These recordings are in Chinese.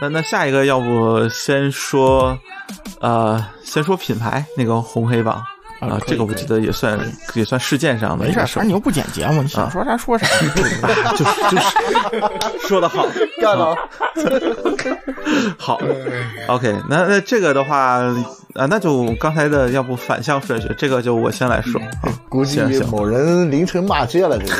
那那下一个要不先说，呃，先说品牌那个红黑榜啊，这个我记得也算也算事件上的没事，反正你又不剪节目，你想说啥说啥。就是就是 说的好，干了，好，OK，那那这个的话啊，那就刚才的要不反向顺序，这个就我先来说啊，估计某人凌晨骂街了，这个。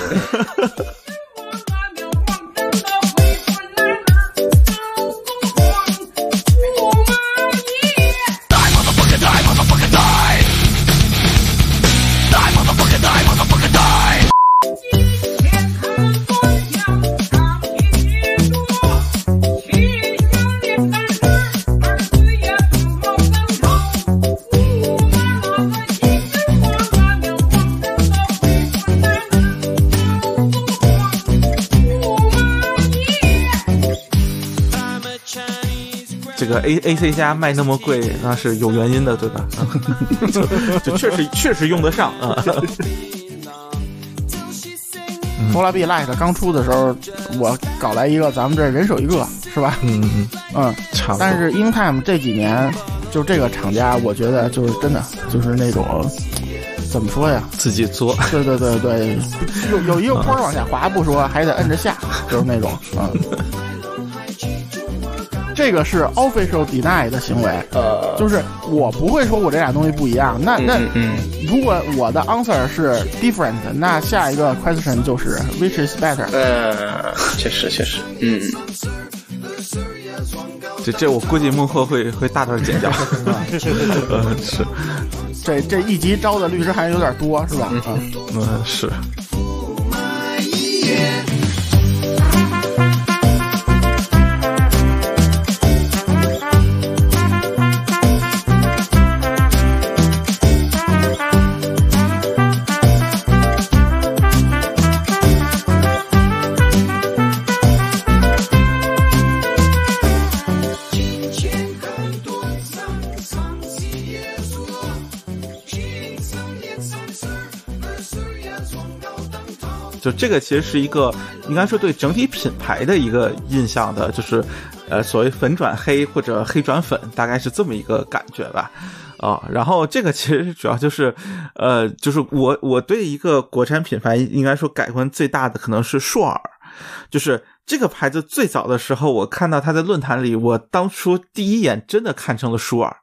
A A C 加卖那么贵，那是有原因的，对吧？就就确实确实用得上啊。拖拉 B Lite 刚出的时候，我搞来一个，咱们这人手一个，是吧？嗯嗯，嗯，差不多。但是 InTime 这几年，就这个厂家，我觉得就是真的就是那种怎么说呀？自己做，对对对对，有有一个坡往下滑不说，还得摁着下，就是那种嗯。这个是 official deny 的行为，呃，就是我不会说我这俩东西不一样。那那嗯，如果我的 answer 是 different，那下一个 question 就是 which is better？呃，确实确实，嗯，这这我估计孟鹤会会大段剪掉。呃，是，这这一集招的律师还有点多，是吧？嗯，嗯是。就这个其实是一个应该说对整体品牌的一个印象的，就是，呃，所谓粉转黑或者黑转粉，大概是这么一个感觉吧，啊，然后这个其实主要就是，呃，就是我我对一个国产品牌应该说改观最大的可能是硕尔，就是这个牌子最早的时候，我看到它在论坛里，我当初第一眼真的看成了舒尔，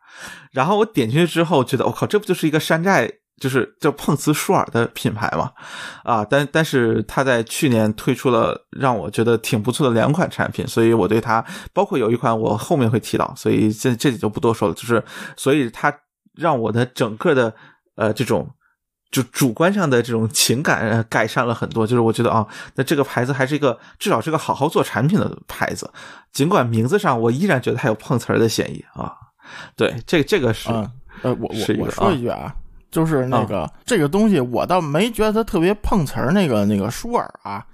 然后我点进去之后，觉得我靠，这不就是一个山寨？就是叫碰瓷舒尔的品牌嘛，啊，但但是他在去年推出了让我觉得挺不错的两款产品，所以我对它包括有一款我后面会提到，所以这这里就不多说了。就是所以它让我的整个的呃这种就主观上的这种情感、呃、改善了很多。就是我觉得啊，那这个牌子还是一个至少是个好好做产品的牌子，尽管名字上我依然觉得它有碰瓷儿的嫌疑啊。对，这这个是、嗯，呃，我我我说一句啊。就是那个、这个东西，我倒没觉得它特别碰瓷儿。那个那个舒尔啊，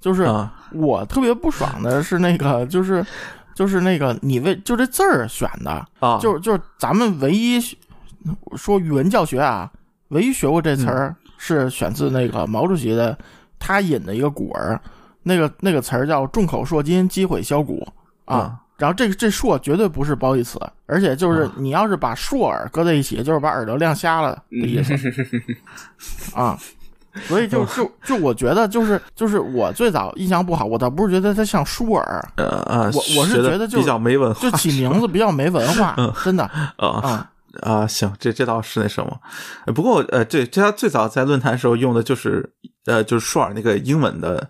就是啊我特别不爽的是那个，就是就是那个你为就这字儿选的，啊，就是就是咱们唯一说语文教学啊，唯一学过这词儿是选自那个毛主席的他引的一个古文，那个那个词儿叫“众口铄金，积毁销骨”啊。啊然后这个这硕绝对不是褒义词，而且就是你要是把硕耳搁在一起，就是把耳朵亮瞎了的意思 啊。所以就就就我觉得就是就是我最早印象不好，我倒不是觉得它像舒尔，呃呃，我我是觉得就比较没文化，就起名字比较没文化，真的啊啊。啊，行，这这倒是那什么，呃不过呃，对，这他最早在论坛时候用的就是呃，就是舒尔那个英文的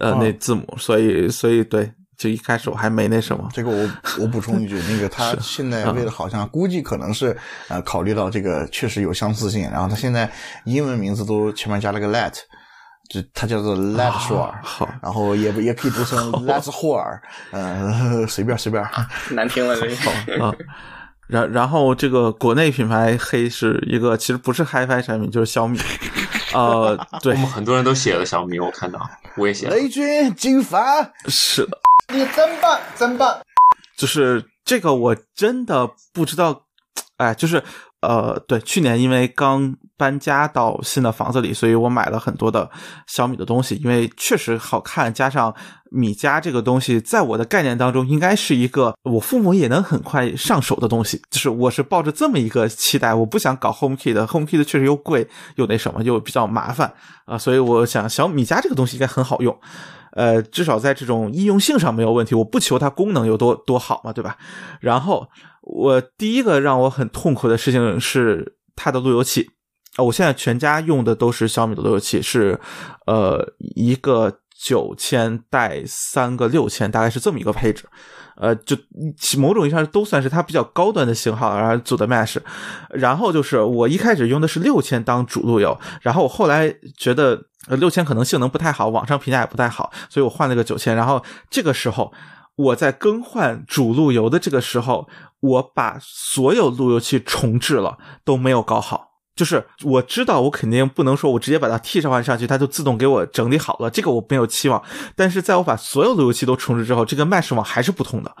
呃哦那字母，所以所以对，就一开始我还没那什么，这个我我补充一句，那个他现在为了好像估计可能是呃考虑到这个确实有相似性，然后他现在英文名字都前面加了个 let，就它叫做 let 舒尔，好然后也也可以读成 let 霍尔，嗯，随便随便。难听了这个。啊。然然后这个国内品牌黑是一个其实不是 HiFi 产品，就是小米，呃，对我，们很多人都写了小米，我看到，我也写了。雷军金凡，是的，你真棒，真棒！就是这个我真的不知道，哎，就是呃，对，去年因为刚搬家到新的房子里，所以我买了很多的小米的东西，因为确实好看，加上米家这个东西，在我的概念当中，应该是一个我父母也能很快上手的东西，就是我是抱着这么一个期待，我不想搞 HomeKit 的，HomeKit 确实又贵又那什么，又比较麻烦啊，所以我想小米家这个东西应该很好用。呃，至少在这种易用性上没有问题。我不求它功能有多多好嘛，对吧？然后我第一个让我很痛苦的事情是它的路由器啊，我现在全家用的都是小米的路由器，是呃一个九千带三个六千，大概是这么一个配置。呃，就某种意义上都算是它比较高端的型号，然后做的 Mesh。然后就是我一开始用的是六千当主路由，然后我后来觉得呃六千可能性能不太好，网上评价也不太好，所以我换了个九千。然后这个时候我在更换主路由的这个时候，我把所有路由器重置了，都没有搞好。就是我知道我肯定不能说我直接把它替换上去，它就自动给我整理好了，这个我没有期望。但是在我把所有路由器都重置之后，这个 Mesh 网还是不通的。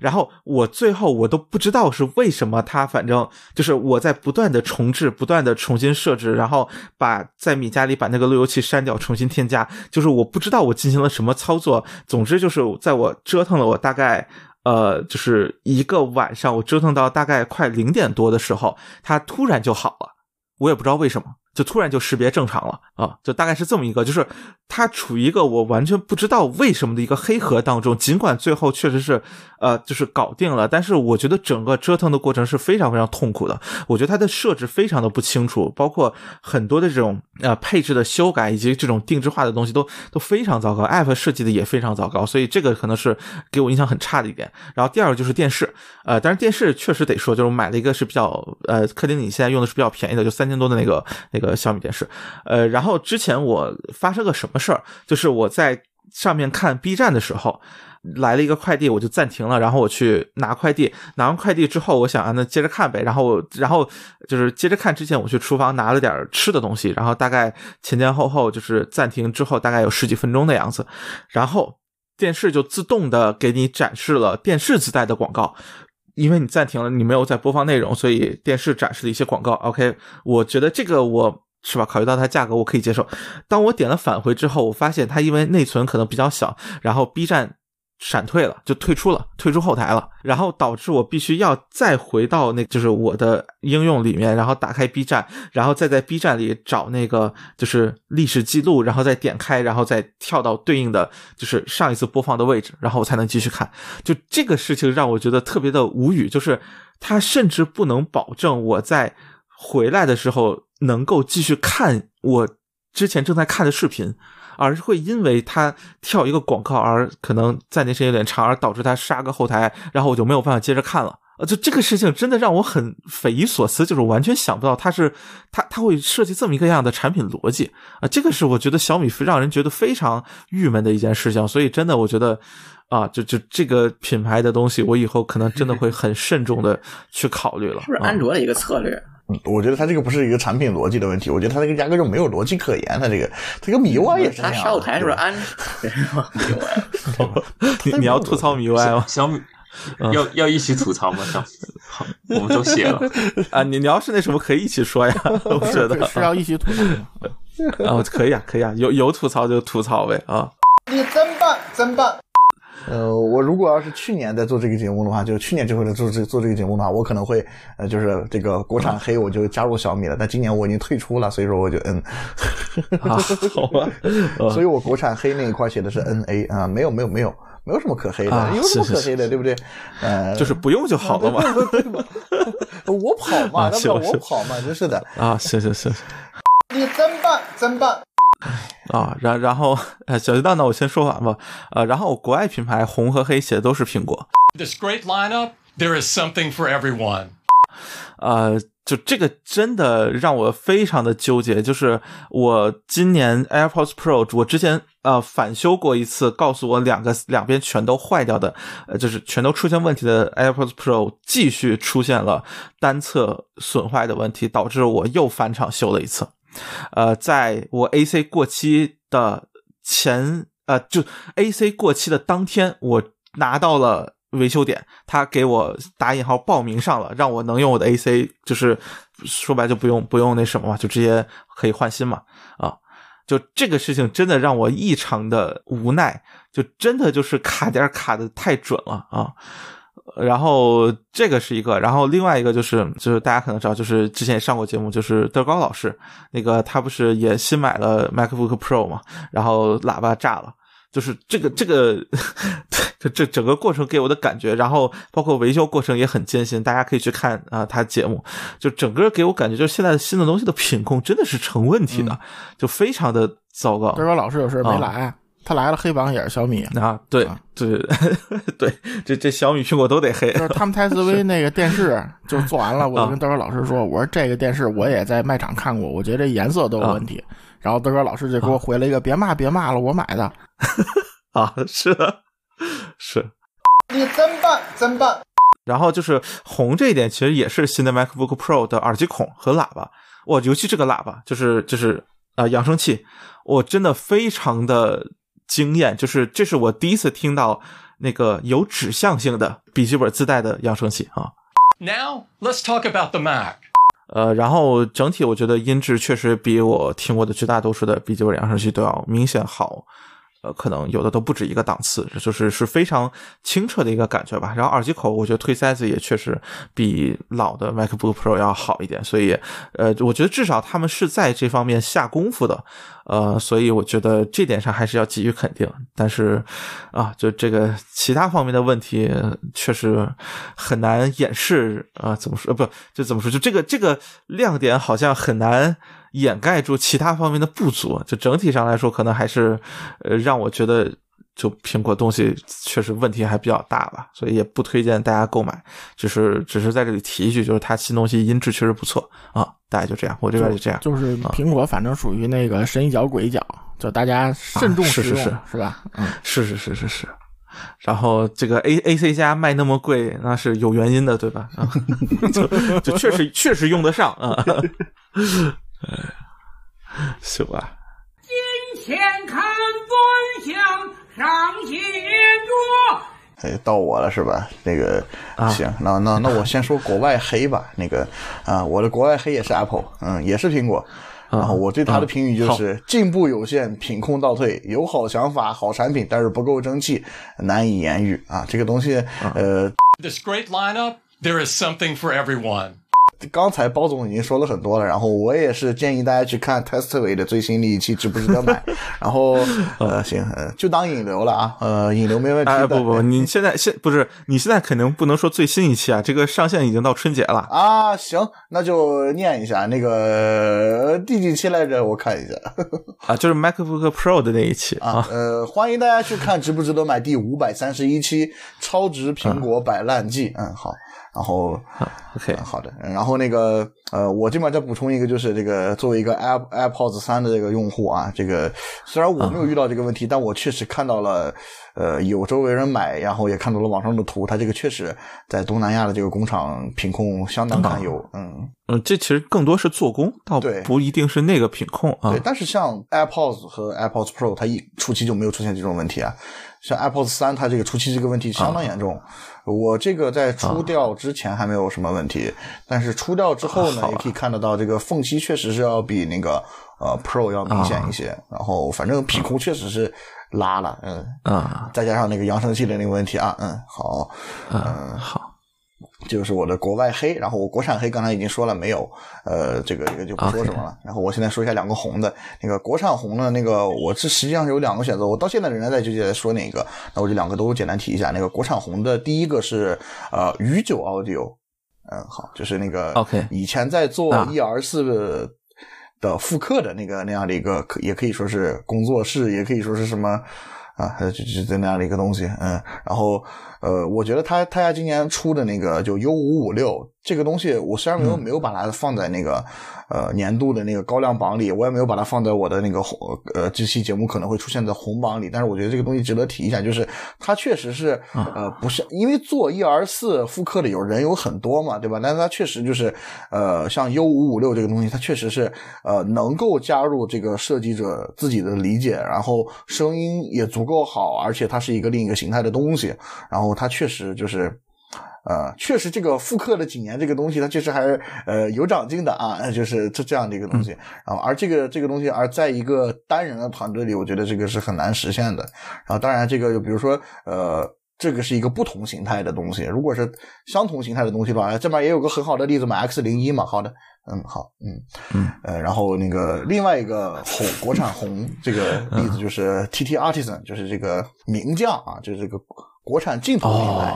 然后我最后我都不知道是为什么，它反正就是我在不断的重置、不断的重新设置，然后把在米家里把那个路由器删掉，重新添加，就是我不知道我进行了什么操作。总之就是在我折腾了我大概呃就是一个晚上，我折腾到大概快零点多的时候，它突然就好了。我也不知道为什么，就突然就识别正常了啊！就大概是这么一个，就是它处于一个我完全不知道为什么的一个黑盒当中。尽管最后确实是，呃，就是搞定了，但是我觉得整个折腾的过程是非常非常痛苦的。我觉得它的设置非常的不清楚，包括很多的这种呃配置的修改以及这种定制化的东西都都非常糟糕，App 设计的也非常糟糕，所以这个可能是给我印象很差的一点。然后第二个就是电视，呃，但是电视确实得说，就是买了一个是比较呃，客厅里现在用的是比较便宜的，就三。千多的那个那个小米电视，呃，然后之前我发生个什么事儿，就是我在上面看 B 站的时候，来了一个快递，我就暂停了，然后我去拿快递，拿完快递之后，我想啊，那接着看呗，然后然后就是接着看之前，我去厨房拿了点吃的东西，然后大概前前后后就是暂停之后大概有十几分钟的样子，然后电视就自动的给你展示了电视自带的广告。因为你暂停了，你没有在播放内容，所以电视展示了一些广告。OK，我觉得这个我是吧？考虑到它价格，我可以接受。当我点了返回之后，我发现它因为内存可能比较小，然后 B 站。闪退了，就退出了，退出后台了，然后导致我必须要再回到那，就是我的应用里面，然后打开 B 站，然后再在 B 站里找那个就是历史记录，然后再点开，然后再跳到对应的就是上一次播放的位置，然后我才能继续看。就这个事情让我觉得特别的无语，就是他甚至不能保证我在回来的时候能够继续看我之前正在看的视频。而是会因为他跳一个广告而可能暂停时间有点长，而导致他杀个后台，然后我就没有办法接着看了。呃，就这个事情真的让我很匪夷所思，就是完全想不到它是它它会设计这么一个样的产品逻辑啊！这个是我觉得小米让人觉得非常郁闷的一件事情。所以真的，我觉得啊，就就这个品牌的东西，我以后可能真的 会很慎重的去考虑了。是不是安卓的一个策略？我觉得它这个不是一个产品逻辑的问题，我觉得它这个压根就没有逻辑可言。它这个这个米 UI 也是这样。它后台是不是安？你你要吐槽米 UI 吗？小米要要一起吐槽吗？小好，我们都写了 啊。你你要是那什么可以一起说呀？我觉得是要一起吐槽。啊，可以啊，可以啊，有有吐槽就吐槽呗啊。你真棒，真棒。呃，我如果要是去年在做这个节目的话，就是去年就会来做这做这个节目的话，我可能会呃，就是这个国产黑我就加入小米了。但今年我已经退出了，所以说我就嗯，好吧，所以我国产黑那一块写的是 N A 啊，没有没有没有没有什么可黑的，有什么可黑的，对不对？呃，就是不用就好了嘛。我跑嘛，那我跑嘛，真是的啊，是是是，你真棒，真棒。啊，然然后，呃，小鸡蛋呢，我先说完吧。呃，然后国外品牌红和黑写的都是苹果。This great lineup, there is something for everyone。呃，就这个真的让我非常的纠结。就是我今年 AirPods Pro，我之前呃返修过一次，告诉我两个两边全都坏掉的，呃，就是全都出现问题的 AirPods Pro，继续出现了单侧损坏的问题，导致我又返厂修了一次。呃，在我 AC 过期的前，呃，就 AC 过期的当天，我拿到了维修点，他给我打引号报名上了，让我能用我的 AC，就是说白就不用不用那什么嘛，就直接可以换新嘛啊。就这个事情真的让我异常的无奈，就真的就是卡点卡的太准了啊。然后这个是一个，然后另外一个就是就是大家可能知道，就是之前也上过节目，就是德高老师，那个他不是也新买了 MacBook Pro 嘛，然后喇叭炸了。就是这个这个，这这整个过程给我的感觉，然后包括维修过程也很艰辛，大家可以去看啊他节目，就整个给我感觉就是现在的新的东西的品控真的是成问题的，就非常的糟糕。德高老师有事没来，他来了黑榜也是小米啊，对对 对，这这小米苹果都得黑。就是他们泰斯威那个电视就做完了，我就跟德哥老师说，我说这个电视我也在卖场看过，我觉得这颜色都有问题。然后德哥老师就给我回了一个：“别骂，别骂了，我买的。”啊，是的，是。你真棒，真棒。然后就是红这一点，其实也是新的 MacBook Pro 的耳机孔和喇叭。我尤其这个喇叭，就是就是啊扬声器，我真的非常的惊艳。就是这是我第一次听到那个有指向性的笔记本自带的扬声器啊。Now let's talk about the Mac. 呃，然后整体我觉得音质确实比我听过的绝大多数的笔记本扬声器都要明显好。呃，可能有的都不止一个档次，就是是非常清澈的一个感觉吧。然后耳机口，我觉得推塞子也确实比老的 MacBook Pro 要好一点，所以呃，我觉得至少他们是在这方面下功夫的，呃，所以我觉得这点上还是要给予肯定。但是啊，就这个其他方面的问题，确实很难掩饰啊。怎么说？呃，不，就怎么说？就这个这个亮点好像很难。掩盖住其他方面的不足，就整体上来说，可能还是，呃，让我觉得就苹果东西确实问题还比较大吧，所以也不推荐大家购买。只是只是在这里提一句，就是它新东西音质确实不错啊，大概就这样，我这边就这样。就是苹果反正属于那个神一脚鬼一脚，就大家慎重使用，是是是，是吧？嗯，是是是是是。然后这个 A A C 加卖那么贵，那是有原因的，对吧？啊，就就确实确实用得上啊。哎，行吧。金钱看端详，上写着。哎，到我了是吧？那个，行，那那那我先说国外黑吧。那个啊，我的国外黑也是 Apple，嗯，也是苹果。然后我对它的评语就是进步有限，品控倒退，有好想法、好产品，但是不够争气，难以言喻啊。这个东西，呃，This great lineup, there is something for everyone. 刚才包总已经说了很多了，然后我也是建议大家去看 Testway 的最新的一期，值不值得买？然后呃，行，就当引流了啊，呃，引流没问题。哎，不不，你现在现不是你现在肯定不能说最新一期啊，这个上线已经到春节了啊。行，那就念一下那个第几期来着？我看一下 啊，就是 MacBook Pro 的那一期啊。呃，欢迎大家去看值不值得买第五百三十一期超值苹果摆烂季。嗯，好。然后，OK，好的。然后那个，呃，我这边再补充一个，就是这个作为一个 App AirPods 三的这个用户啊，这个虽然我没有遇到这个问题，但我确实看到了，呃，有周围人买，然后也看到了网上的图，它这个确实在东南亚的这个工厂品控相当堪忧。嗯嗯，这其实更多是做工，倒不一定是那个品控啊。对，但是像 AirPods 和 AirPods Pro，它一初期就没有出现这种问题啊。像 AirPods 三，它这个初期这个问题相当严重。我这个在出掉之前还没有什么问题，但是出掉之后呢，也可以看得到这个缝隙确实是要比那个呃 Pro 要明显一些。然后反正品控确实是拉了，嗯啊，再加上那个扬声器的那个问题啊，嗯，好，嗯好。就是我的国外黑，然后我国产黑刚才已经说了没有，呃，这个这个就不说什么了。然后我现在说一下两个红的，那个国产红的，那个我这实际上是有两个选择，我到现在仍然在纠结说哪个，那我就两个都简单提一下。那个国产红的第一个是呃宇九 Audio，嗯，好，就是那个 OK，以前在做 ER 四的复刻的那个那样的一个，可也可以说是工作室，也可以说是什么。啊，就就就那样的一个东西，嗯，然后呃，我觉得他他家今年出的那个就 U 五五六，这个东西我虽然没有、没有把它放在那个呃年度的那个高亮榜里，我也没有把它放在我的那个红呃这期节目可能会出现在红榜里，但是我觉得这个东西值得提一下，就是它确实是呃不是因为做一而四复刻的有人有很多嘛，对吧？但是它确实就是呃像 U 五五六这个东西，它确实是呃能够加入这个设计者自己的理解，然后声音也足够好，而且它是一个另一个形态的东西，然后它确实就是。呃，确实，这个复刻了几年这个东西，它确实还是呃有长进的啊，就是这这样的一个东西。然后，而这个这个东西，而在一个单人的团队里，我觉得这个是很难实现的。然后，当然，这个就比如说呃。这个是一个不同形态的东西，如果是相同形态的东西的话，这边也有个很好的例子嘛，X 零一嘛，好的，嗯，好，嗯嗯，呃，然后那个另外一个红国产红这个例子就是 TT Artisan，就是这个名将啊，就是这个国产镜头品牌。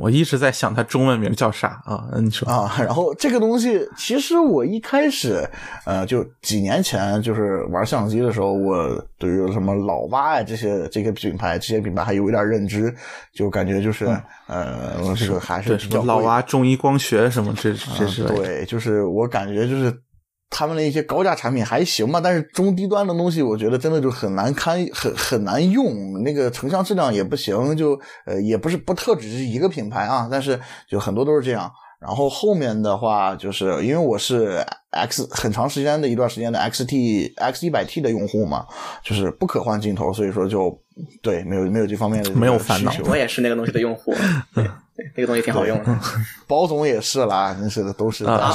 我一直在想它中文名叫啥啊？你说啊，然后这个东西其实我一开始，呃，就几年前就是玩相机的时候，我对于什么老蛙呀这些这个品牌，这些品牌还有一点认知，就感觉就是、呃，这个还是老比较老蛙中医光学什么这这是啊对，就是我感觉就是他们的一些高价产品还行吧，但是中低端的东西，我觉得真的就很难堪，很很难用，那个成像质量也不行，就呃也不是不特指是一个品牌啊，但是就很多都是这样。然后后面的话，就是因为我是 X 很长时间的一段时间的 XT X 一百 T 的用户嘛，就是不可换镜头，所以说就对没有没有这方面的没有烦恼。需求。我也是那个东西的用户，对 那个东西挺好用的。包总也是啦，真是的，都是啊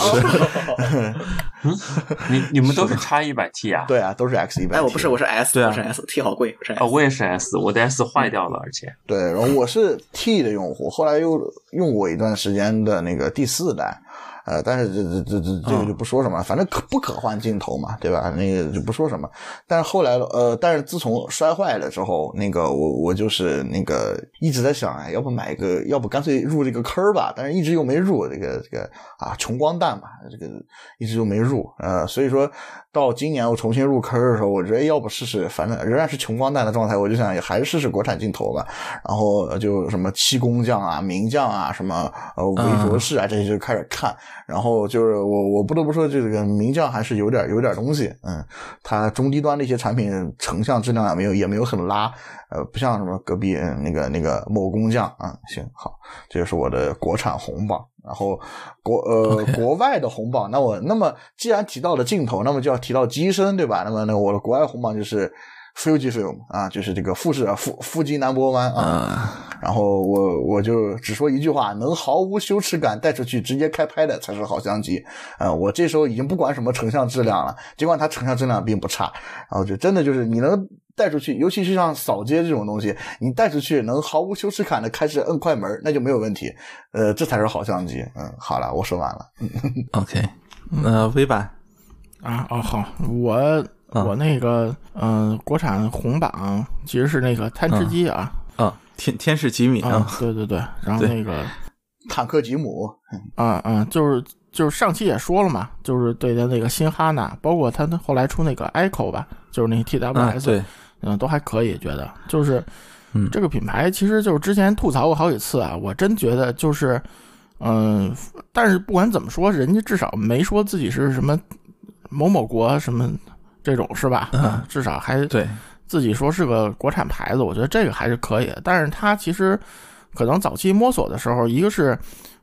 你你们都是叉一百 T 啊？对啊，都是 X 一百。哎，我不是，我是 S，对啊我是 S，T 好贵，我是 S。哦，我也是 S，我的 S 坏掉了，而且对，然后我是 T 的用户，后来又用过一段时间的那个第四代，呃，但是这这这这这个就不说什么，反正可不可换镜头嘛，对吧？那个就不说什么。但是后来呃，但是自从摔坏了之后，那个我我就是那个一直在想，哎，要不买一个，要不干脆入这个坑儿吧？但是一直又没入这个这个啊，穷光蛋嘛，这个一直就没入，呃，所以说到今年我重新入坑的时候，我觉得哎要不试试，反正仍然是穷光蛋的状态，我就想也还是试试国产镜头吧。然后呃就什么七工匠啊、名匠啊、什么呃韦卓士啊这些就开始看，然后就是我我不得不说这个名将还是有点有点东西，嗯，它中低端的一些产品成像质量也没有也没有很拉，呃，不像什么隔壁嗯那个那个某工匠啊、行好，这就是我的国产红榜。然后国呃国外的红榜，那我那么既然提到了镜头，那么就要提到机身对吧？那么那我的国外红榜就是 Fujifilm 啊，就是这个富士啊富富基南波湾啊。然后我我就只说一句话：能毫无羞耻感带出去直接开拍的才是好相机。呃，我这时候已经不管什么成像质量了，尽管它成像质量并不差，然后就真的就是你能带出去，尤其是像扫街这种东西，你带出去能毫无羞耻感的开始摁快门，那就没有问题。呃，这才是好相机。嗯，好了，我说完了。OK，那 V 版啊哦好，我我那个嗯、国产红榜其实是那个贪吃鸡啊、啊，天天使吉米啊。啊，对对对，然后那个坦克吉姆，嗯嗯就是就是上期也说了嘛，就是对的那个新哈娜，包括他后来出那个 Echo 吧，就是那个 TWS，、嗯，都还可以，觉得。就是，嗯。这个品牌其实就是之前吐槽过好几次啊，我真觉得就是，嗯、但是不管怎么说，人家至少没说自己是什么某某国什么这种是吧？嗯至少还对，自己说是个国产牌子，我觉得这个还是可以的。但是它其实可能早期摸索的时候，一个是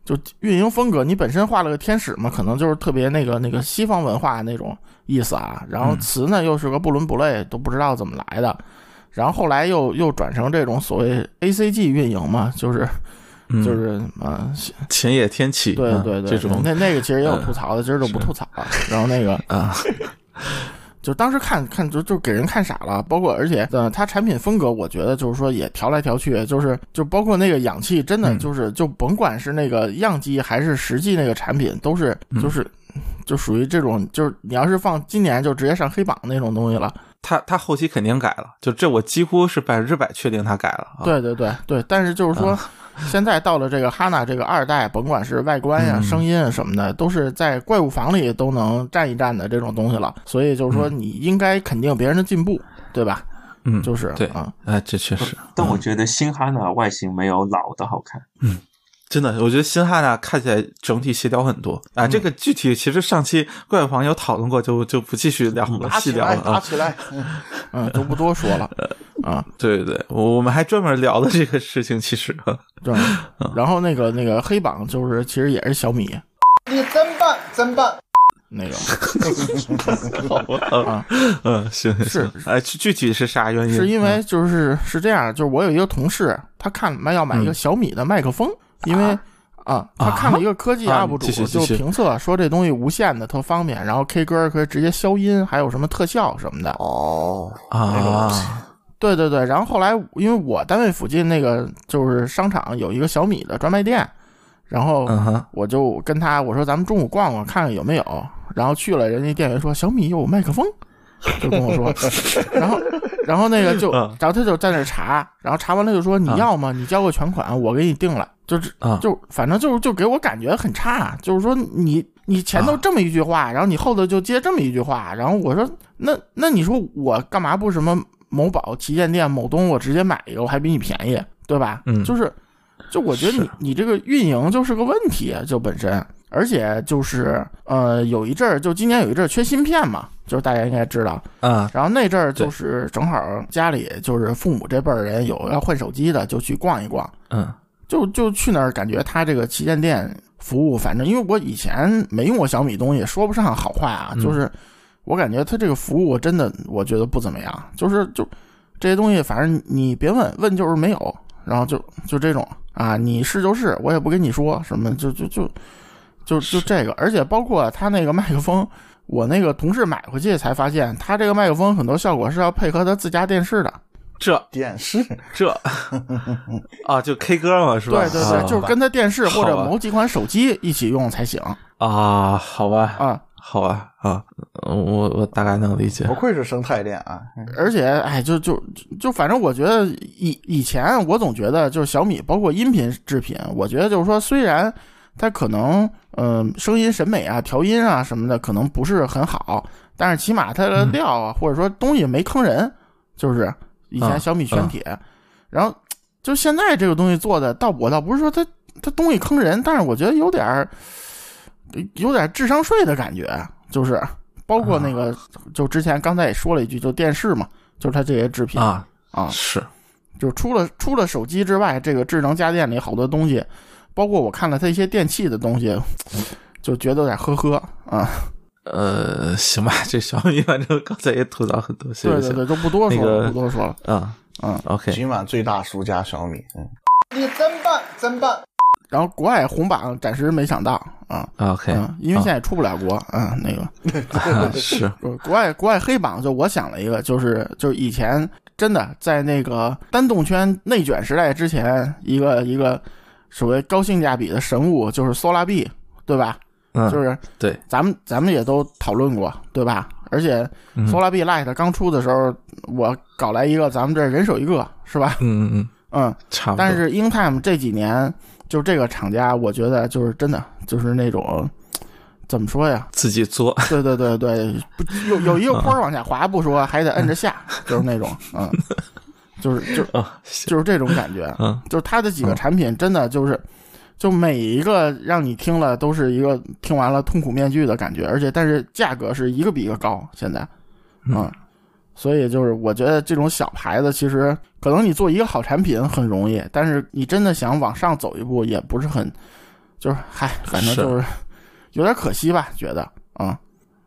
就运营风格，你本身画了个天使嘛，可能就是特别那个那个西方文化那种意思啊。然后词呢又是个不伦不类，都不知道怎么来的。然后后来又又转成这种所谓 ACG 运营嘛，就是嗯就是啊、前野天启，啊对对对，这种那那个其实也有吐槽的，今儿就不吐槽了。然后那个啊，就当时看看就就给人看傻了，包括而且呃，它产品风格我觉得就是说也调来调去，就是就包括那个氧气，真的嗯就是、就甭管是那个样机还是实际那个产品，都是嗯就是。就属于这种，就是你要是放今年就直接上黑榜那种东西了。他他后期肯定改了，就这我几乎是百分之百确定他改了啊。对对对对，但是就是说，啊 现在到了这个哈娜这个二代，甭管是外观呀、嗯声音啊什么的，都是在怪物房里都能站一站的这种东西了。所以就是说，你应该肯定别人的进步，对吧？嗯，就是对啊，哎，这确实，但我觉得新哈娜外形没有老的好看。真的，我觉得新汉娜看起来整体协调很多啊。这个具体其实上期怪房有讨论过，就就不继续聊了，打起来，细聊了啊。打起来！嗯，就不多说了 啊。对对对，我我们还专门聊了这个事情，其实对，然后那个那个黑榜就是其实也是小米你真棒，真棒！那个，啊，嗯，行行是行，哎，具具体是啥原因？是因为就是是这样，就是我有一个同事，他看买要买一个小米的麦克风，因为啊，他看了一个科技啊 UP 主就评测说这东西无线的特方便，然后 K 歌可以直接消音，还有什么特效什么的。哦，啊，对对对，然后后来因为我单位附近那个就是商场有一个小米的专卖店，然后我就跟他我说咱们中午逛逛看看有没有，然后去了，人家店员说小米有麦克风，就跟我说，然后然后那个就嗯然后他就在那查，然后查完了就说你要吗？你交个全款，我给你定了，就是啊就反正就是就给我感觉很差，就是说你你前头这么一句话，然后你后头就接这么一句话，然后我说那那你说我干嘛不什么某宝旗舰店某东我直接买一个，我还比你便宜，对吧？嗯就是就我觉得你你这个运营就是个问题，就本身。而且就是呃，有一阵儿就今年有一阵儿缺芯片嘛，就是大家应该知道。啊，然后那阵儿就是正好家里就是父母这辈儿人有要换手机的，就去逛一逛。嗯。就就去那儿，感觉他这个旗舰店服务，反正因为我以前没用过小米东西，说不上好坏啊，嗯。就是我感觉他这个服务真的，我觉得不怎么样，就是就这些东西，反正你别问，问就是没有，然后就就这种。啊，你是就是，我也不跟你说什么，就就就就就就这个，而且包括他那个麦克风。我那个同事买回去才发现，他这个麦克风很多效果是要配合他自家电视的。这电视这 啊，就 K 歌嘛，是吧？对对对，啊就是跟他电视或者某几款手机一起用才行啊，好吧，啊。好吧，啊，我我大概能理解不。愧是生态链啊！而且，哎，就就就反正我觉得以以前我总觉得就是小米，包括音频制品，我觉得就是说，虽然它可能嗯、呃声音审美啊、调音啊什么的可能不是很好，但是起码它的料啊，或者说东西没坑人，就是以前啊小米全铁，然后就现在这个东西做的，倒我倒不是说它它东西坑人，但是我觉得有点儿有点智商税的感觉，就是包括那个，就之前刚才也说了一句，就电视嘛，就是它这些制品。啊，啊，是。就除了除了手机之外，这个智能家电里好多东西，包括我看了他一些电器的东西，就觉得有点呵呵啊。呃，行吧，这小米反正刚才也吐槽很多，行对对对，就不多说了，那个不多说了。嗯，嗯，OK，今晚最大输家小米，嗯，你真棒，真棒！然后国外红榜暂时没想到啊，OK，嗯，因为现在也出不了国，啊，那个。啊是呃国外国外黑榜，就我想了一个，就是就是以前真的在那个单动圈内卷时代之前，一个一个所谓高性价比的神物，就是缩拉币，对吧？嗯，就是对，咱们咱们也都讨论过，对吧？而且嗯缩拉币 Lite 刚出的时候，我搞来一个，咱们这人手一个，是吧？嗯嗯嗯，嗯，差不多。但是 InTime 这几年，就这个厂家，我觉得就是真的就是那种怎么说呀？自己做，对对对对，不有有一个坡往下滑不说，还得摁着下，就是那种，嗯，就是就就是这种感觉，嗯。就是它的几个产品真的就是，就每一个让你听了都是一个听完了痛苦面具的感觉，而且但是价格是一个比一个高，现在，嗯，所以就是我觉得这种小牌子其实可能你做一个好产品很容易，但是你真的想往上走一步也不是很，就是嗨，反正就是有点可惜吧，觉得啊。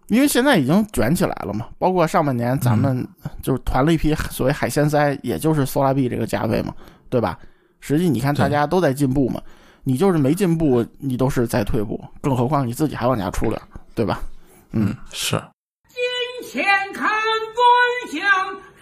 因为现在已经卷起来了嘛，包括上半年咱们就是团了一批所谓海鲜塞，也就是索拉币这个价位嘛，对吧？实际你看大家都在进步嘛，你就是没进步，你都是在退步，更何况你自己还往家出溜，对吧？嗯，是金钱看端详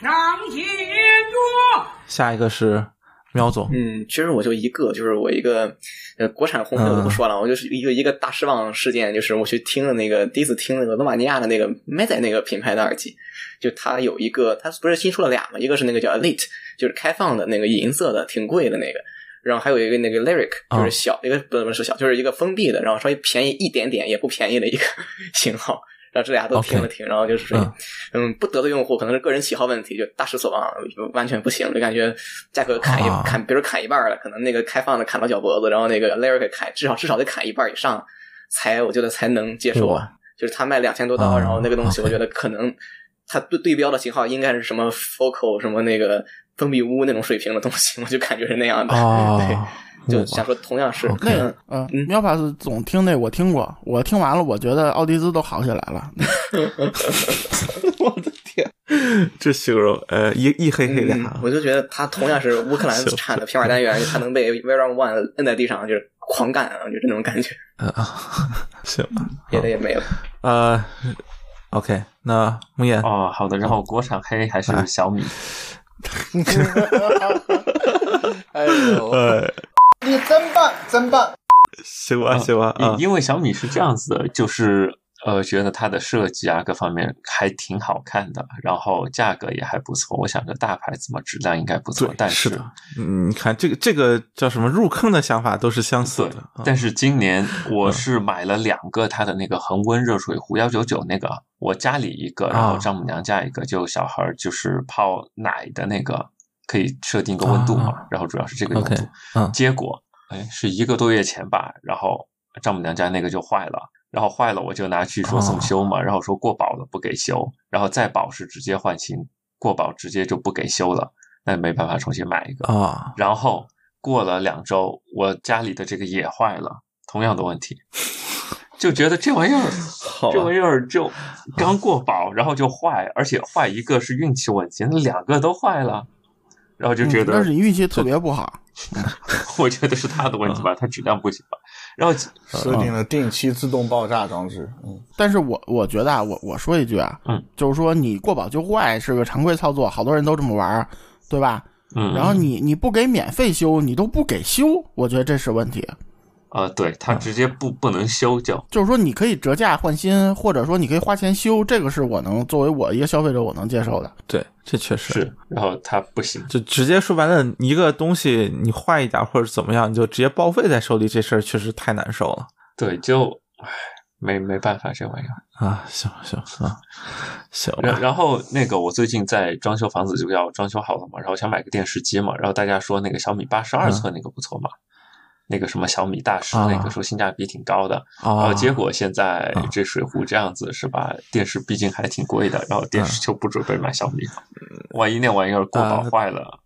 上写着。下一个是喵总，嗯，其实我就一个，就是我一个呃国产红配我就不说了，我就是一个一个大失望事件，就是我去听了那个第一次听那个罗马尼亚的那个 m e z 那个品牌的耳机，就它有一个，它不是新出了俩嘛，一个是那个叫 Elite，就是开放的那个银色的，挺贵的那个。然后还有一个那个 Lyric，就是小、一个不不是小，就是一个封闭的，然后稍微便宜一点点，也不便宜的一个 型号。然后这俩都听了听，然后就是嗯嗯不得罪用户，可能是个人喜好问题，就大失所望，完全不行，就感觉价格砍一啊砍，比如砍一半了，可能那个开放的砍到脚脖子，然后那个 Lyric 砍至少至少得砍一半以上，才我觉得才能接受啊。就是他卖两千多刀，啊然后那个东西，我觉得可能它对对标的型号应该是什么 Focal 什么那个封闭屋那种水平的东西，我就感觉是那样的。哦对，就哇想说同样是那嗯个呃嗯，喵法斯总听那我听过，我听完了，我觉得奥迪兹都好起来了。我的天，这形容呃一一黑黑的嗯啊，我就觉得它同样是 乌克兰产的平板单元，它能被 Vera One 摁在地上就是狂干啊，就这种感觉，呃啊，行，别的也没有。呃，OK，那木叶哦，好的。然后国产黑还是小米，哎呦，呃，你真棒，真棒！行吧行吧啊因因为小米是这样子的，就是呃，觉得它的设计啊各方面还挺好看的，然后价格也还不错。我想着大牌子嘛，质量应该不错对，，但是的，嗯，你看这个这个叫什么入坑的想法都是相似的，啊，但是今年我是买了两个它的那个恒温热水壶幺九九那个，我家里一个，然后啊丈母娘家一个，就小孩儿就是泡奶的那个，可以设定个温度嘛，啊然后主要是这个用 OK，途。嗯结果哎是一个多月前吧，然后丈母娘家那个就坏了。然后坏了，我就拿去说送修嘛，然后说过保了不给修，然后再保是直接换新，过保直接就不给修了，那没办法重新买一个。啊，然后过了两周，我家里的这个也坏了，同样的问题，就觉得这玩意儿，好这玩意儿就刚过保，然后就坏，而且坏一个是运气问题，那两个都坏了，然后就觉得，嗯是你运气特别不好。我觉得是他的问题吧，他质量不行吧，然后 设定了定期自动爆炸装置，嗯，但是我我觉得啊，我我说一句啊，嗯，就是说你过保就坏是个常规操作，好多人都这么玩，对吧？嗯，然后你你不给免费修，你都不给修，我觉得这是问题。呃，对它直接不不能修就，就是说你可以折价换新，或者说你可以花钱修，这个是我能作为我一个消费者我能接受的。对，这确实是，然后它不行，就直接说白了，一个东西你坏一点或者怎么样，你就直接报废在手里，这事儿确实太难受了对，就唉，没没办法这玩意儿。啊！行行啊，行吧，然然后那个我最近在装修房子，就要装修好了嘛，然后想买个电视机嘛，然后大家说那个小米八十二寸那个不错嘛，那个什么小米大师那个啊说性价比挺高的，啊，然后结果现在啊这水壶这样子是吧？电视毕竟还挺贵的，然后电视就不准备买小米了，万一那玩意儿过保啊坏了，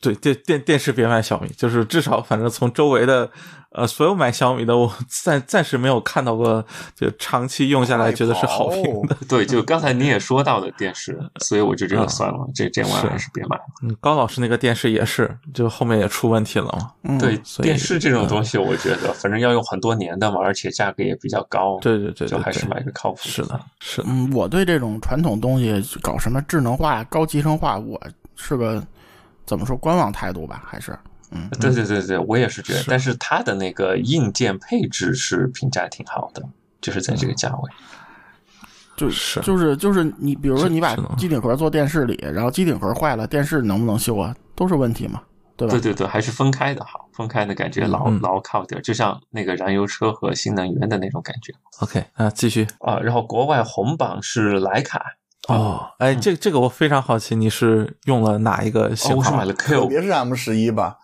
对电电电视别买小米，就是至少反正从周围的呃所有买小米的，我暂暂时没有看到过就长期用下来觉得是好评的。对，就刚才你也说到的电视，所以我就觉得算了，这这玩意儿是还是别买了。嗯，高老师那个电视也是，就后面也出问题了嘛。嗯，对，电视这种东西，我觉得反正要用很多年的嘛，而且价格也比较高，对对对对就还是买个靠谱是的，是的，嗯，我对这种传统东西搞什么智能化、高集成化，我是个怎么说观望态度吧，还是嗯，对对对对，我也是觉得，是但是它的那个硬件配置是评价挺好的，就是在这个价位。就是就是就是你，比如说你把机顶盒做电视里，然后机顶盒坏了，电视能不能修啊？都是问题嘛，对吧？对对对，还是分开的好，分开的感觉牢嗯牢靠点儿，就像那个燃油车和新能源的那种感觉 OK 啊，继续啊。然后国外红榜是徕卡，哦，哎，这这个我非常好奇，你是用了哪一个哦，型号我是买了可 Q 别是 M 十一吧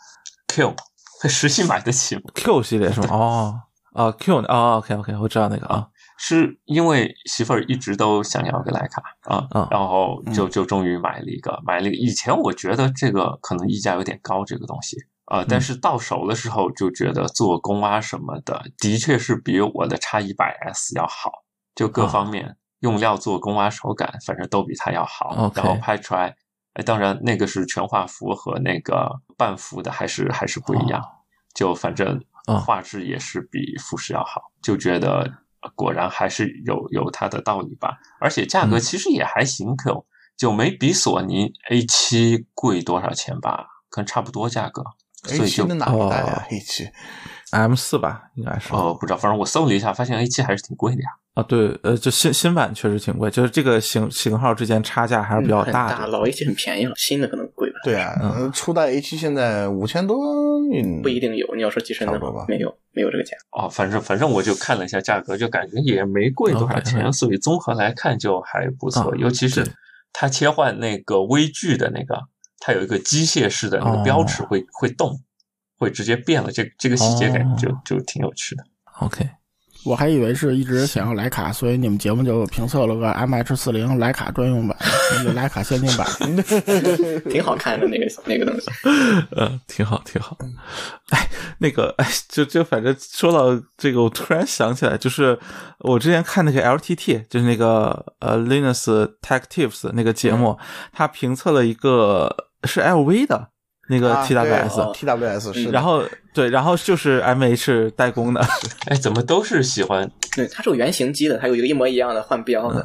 ？Q，十系买得起吗？Q 系列是吗？哦啊 Q 呢？哦 OK OK，我知道那个啊，是因为媳妇儿一直都想要个徕卡啊，嗯然后就就终于买了一个，买了一个。以前我觉得这个可能溢价有点高，这个东西啊、呃但是到手的时候就觉得做工啊什么的，的确是比我的 X 一百 S 要好，就各方面、用料、做工啊、手感，反正都比它要好。然后拍出来，哎，当然那个是全画幅和那个半幅的还是还是不一样，就反正哦画质也是比富士要好，就觉得呃果然还是有有它的道理吧。而且价格嗯其实也还行，Q、就没比索尼 A 七贵多少钱吧，可能差不多价格。所 A 以就七的哪一代啊哦？A 七 M 四吧，应该是。哦，不知道，反正我搜了一下，发现 A 七还是挺贵的呀。啊，对，呃，就新新版确实挺贵，就是这个型型号之间差价还是比较大的。老一些很便宜了，新的可能贵吧。对啊，嗯初代 A 7现在五千多，嗯不一定有。你要说机身的没有，没有这个价。哦，反正反正我就看了一下价格，就感觉也没贵多少钱，所以综合来看就还不错。啊尤其是它切换那个微距的那个，它有一个机械式的那个标尺哦会、会动，会直接变了。这这个细节感觉就、哦就挺有趣的。OK，我还以为是一直想要徕卡，所以你们节目就评测了个 MH 四零徕卡专用版，那个徕卡限定版。挺好看的那个那个东西。呃，挺好，挺好。哎，那个，哎，就就反正说到这个，我突然想起来，就是我之前看那个 LTT，就是那个呃 Linux Tech Tips 那个节目，它评测了一个是 LV 的那个啊 TWS，、对 TWS 是的，然后对，然后就是 MH 代工的，哎，怎么都是喜欢对，它是有原型机的，它有一个一模一样的换标的。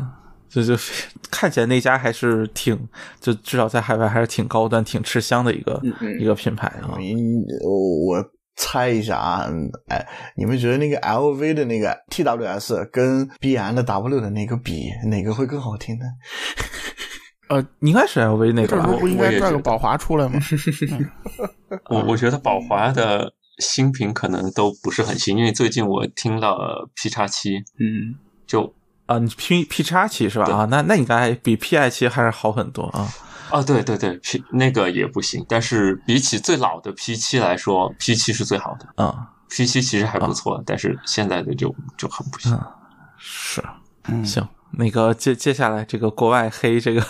就就看起来那家还是挺，就至少在海外还是挺高端、挺吃香的一个、嗯嗯一个品牌啊。嗯我我猜一下啊，嗯哎，你们觉得那个 LV 的那个 TWS 跟 B M 的 W 的那个比，哪个会更好听呢？呃，应该是 LV 那个吧这时候？不应该拽个宝华出来吗？我我觉得宝华的新品可能都不是很新，因为最近我听了 P 叉七，嗯，就啊，你 P P 叉七是吧？啊，那那应该比 PI 七还是好很多啊。哦，对对对，P 那个也不行，但是比起最老的 P 七来说，P 七是最好的啊，，P 七其实还不错，但是现在的就就很不行。是，嗯，行，那个接接下来这个国外黑这个，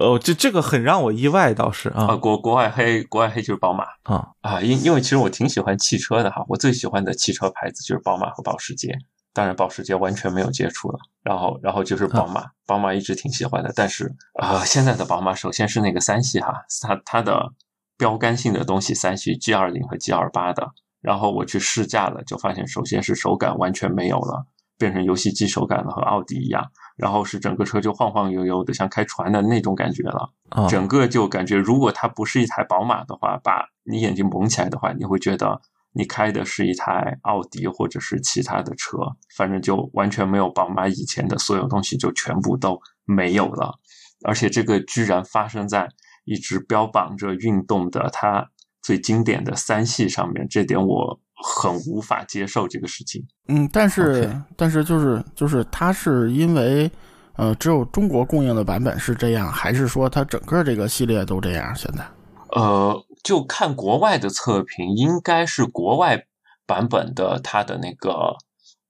哦，这这个很让我意外，倒是啊，啊国国外黑，国外黑就是宝马啊。啊，因因为其实我挺喜欢汽车的哈，我最喜欢的汽车牌子就是宝马和保时捷，当然保时捷完全没有接触了，然后然后就是宝马，宝马一直挺喜欢的，但是啊、呃现在的宝马首先是那个三系哈，它它的标杆性的东西三系 G 二零和 G 二八的，然后我去试驾了，就发现首先是手感完全没有了，变成游戏机手感了，和奥迪一样，然后是整个车就晃晃悠悠的，像开船的那种感觉了。啊整个就感觉，如果它不是一台宝马的话，把你眼睛蒙起来的话，你会觉得你开的是一台奥迪或者是其他的车，反正就完全没有宝马以前的所有东西就全部都没有了。而且这个居然发生在一直标榜着运动的它最经典的三系上面，这点我很无法接受这个事情。嗯，但是但是就是就是它是因为呃只有中国供应的版本是这样，还是说它整个这个系列都这样？现在呃，就看国外的测评，应该是国外版本的它的那个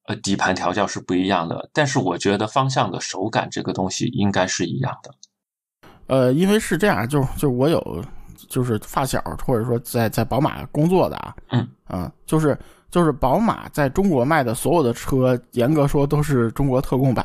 呃底盘调教是不一样的，但是我觉得方向的手感这个东西应该是一样的。呃，因为是这样，就就我有就是发小或者说在在宝马工作的啊，嗯啊，就是就是宝马在中国卖的所有的车，严格说都是中国特供版。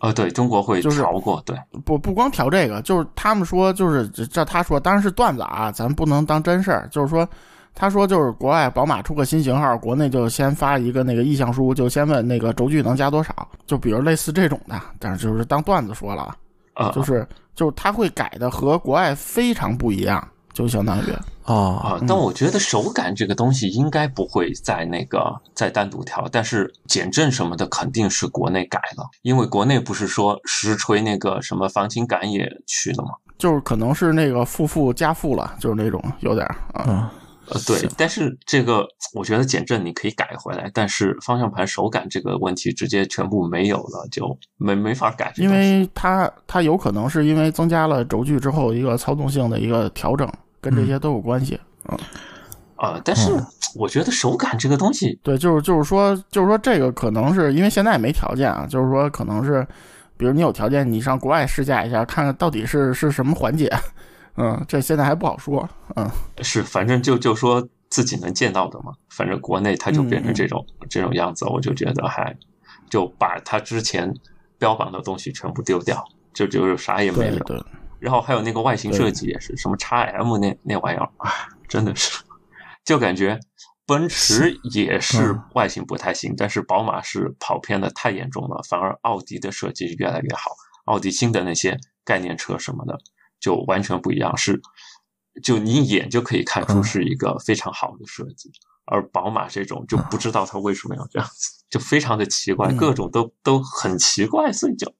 呃，对中国会就是调过，对，不不光调这个，就是他们说，就是这他说，当然是段子啊，咱不能当真事儿。就是说，他说就是国外宝马出个新型号，国内就先发一个那个意向书，就先问那个轴距能加多少，就比如类似这种的，但是就是当段子说了啊，呃，就是就是他会改的和国外非常不一样，就相当于哦啊，但我觉得手感这个东西应该不会在那个再单独调，但是减震什么的肯定是国内改了，因为国内不是说实锤那个什么防倾杆也去了吗？就是可能是那个负负加负了，就是那种有点儿啊。嗯呃，对，但是这个我觉得减震你可以改回来，但是方向盘手感这个问题直接全部没有了，就没没法改因。为它它有可能是因为增加了轴距之后一个操纵性的一个调整，跟这些都有关系。啊、但是嗯 我觉得手感这个东西，对，就是就是说就是说这个可能是因为现在也没条件啊，就是说可能是，比如你有条件，你上国外试驾一下，看看到底是是什么环节。嗯，这现在还不好说。嗯，是反正就就说自己能见到的嘛，反正国内它就变成这种、这种样子，我就觉得还就把它之前标榜的东西全部丢掉，就就是啥也没有。对对，然后还有那个外形设计也是什么 x M 那那玩意儿，哎，真的是，就感觉奔驰也是嗯外形不太行，但是宝马是跑偏的太严重了，反而奥迪的设计越来越好，奥迪新的那些概念车什么的就完全不一样，是就你一眼就可以看出嗯。是一个非常好的设计，而宝马这种就不知道它为什么要这样子，就非常的奇怪，嗯。各种都都很奇怪，所以就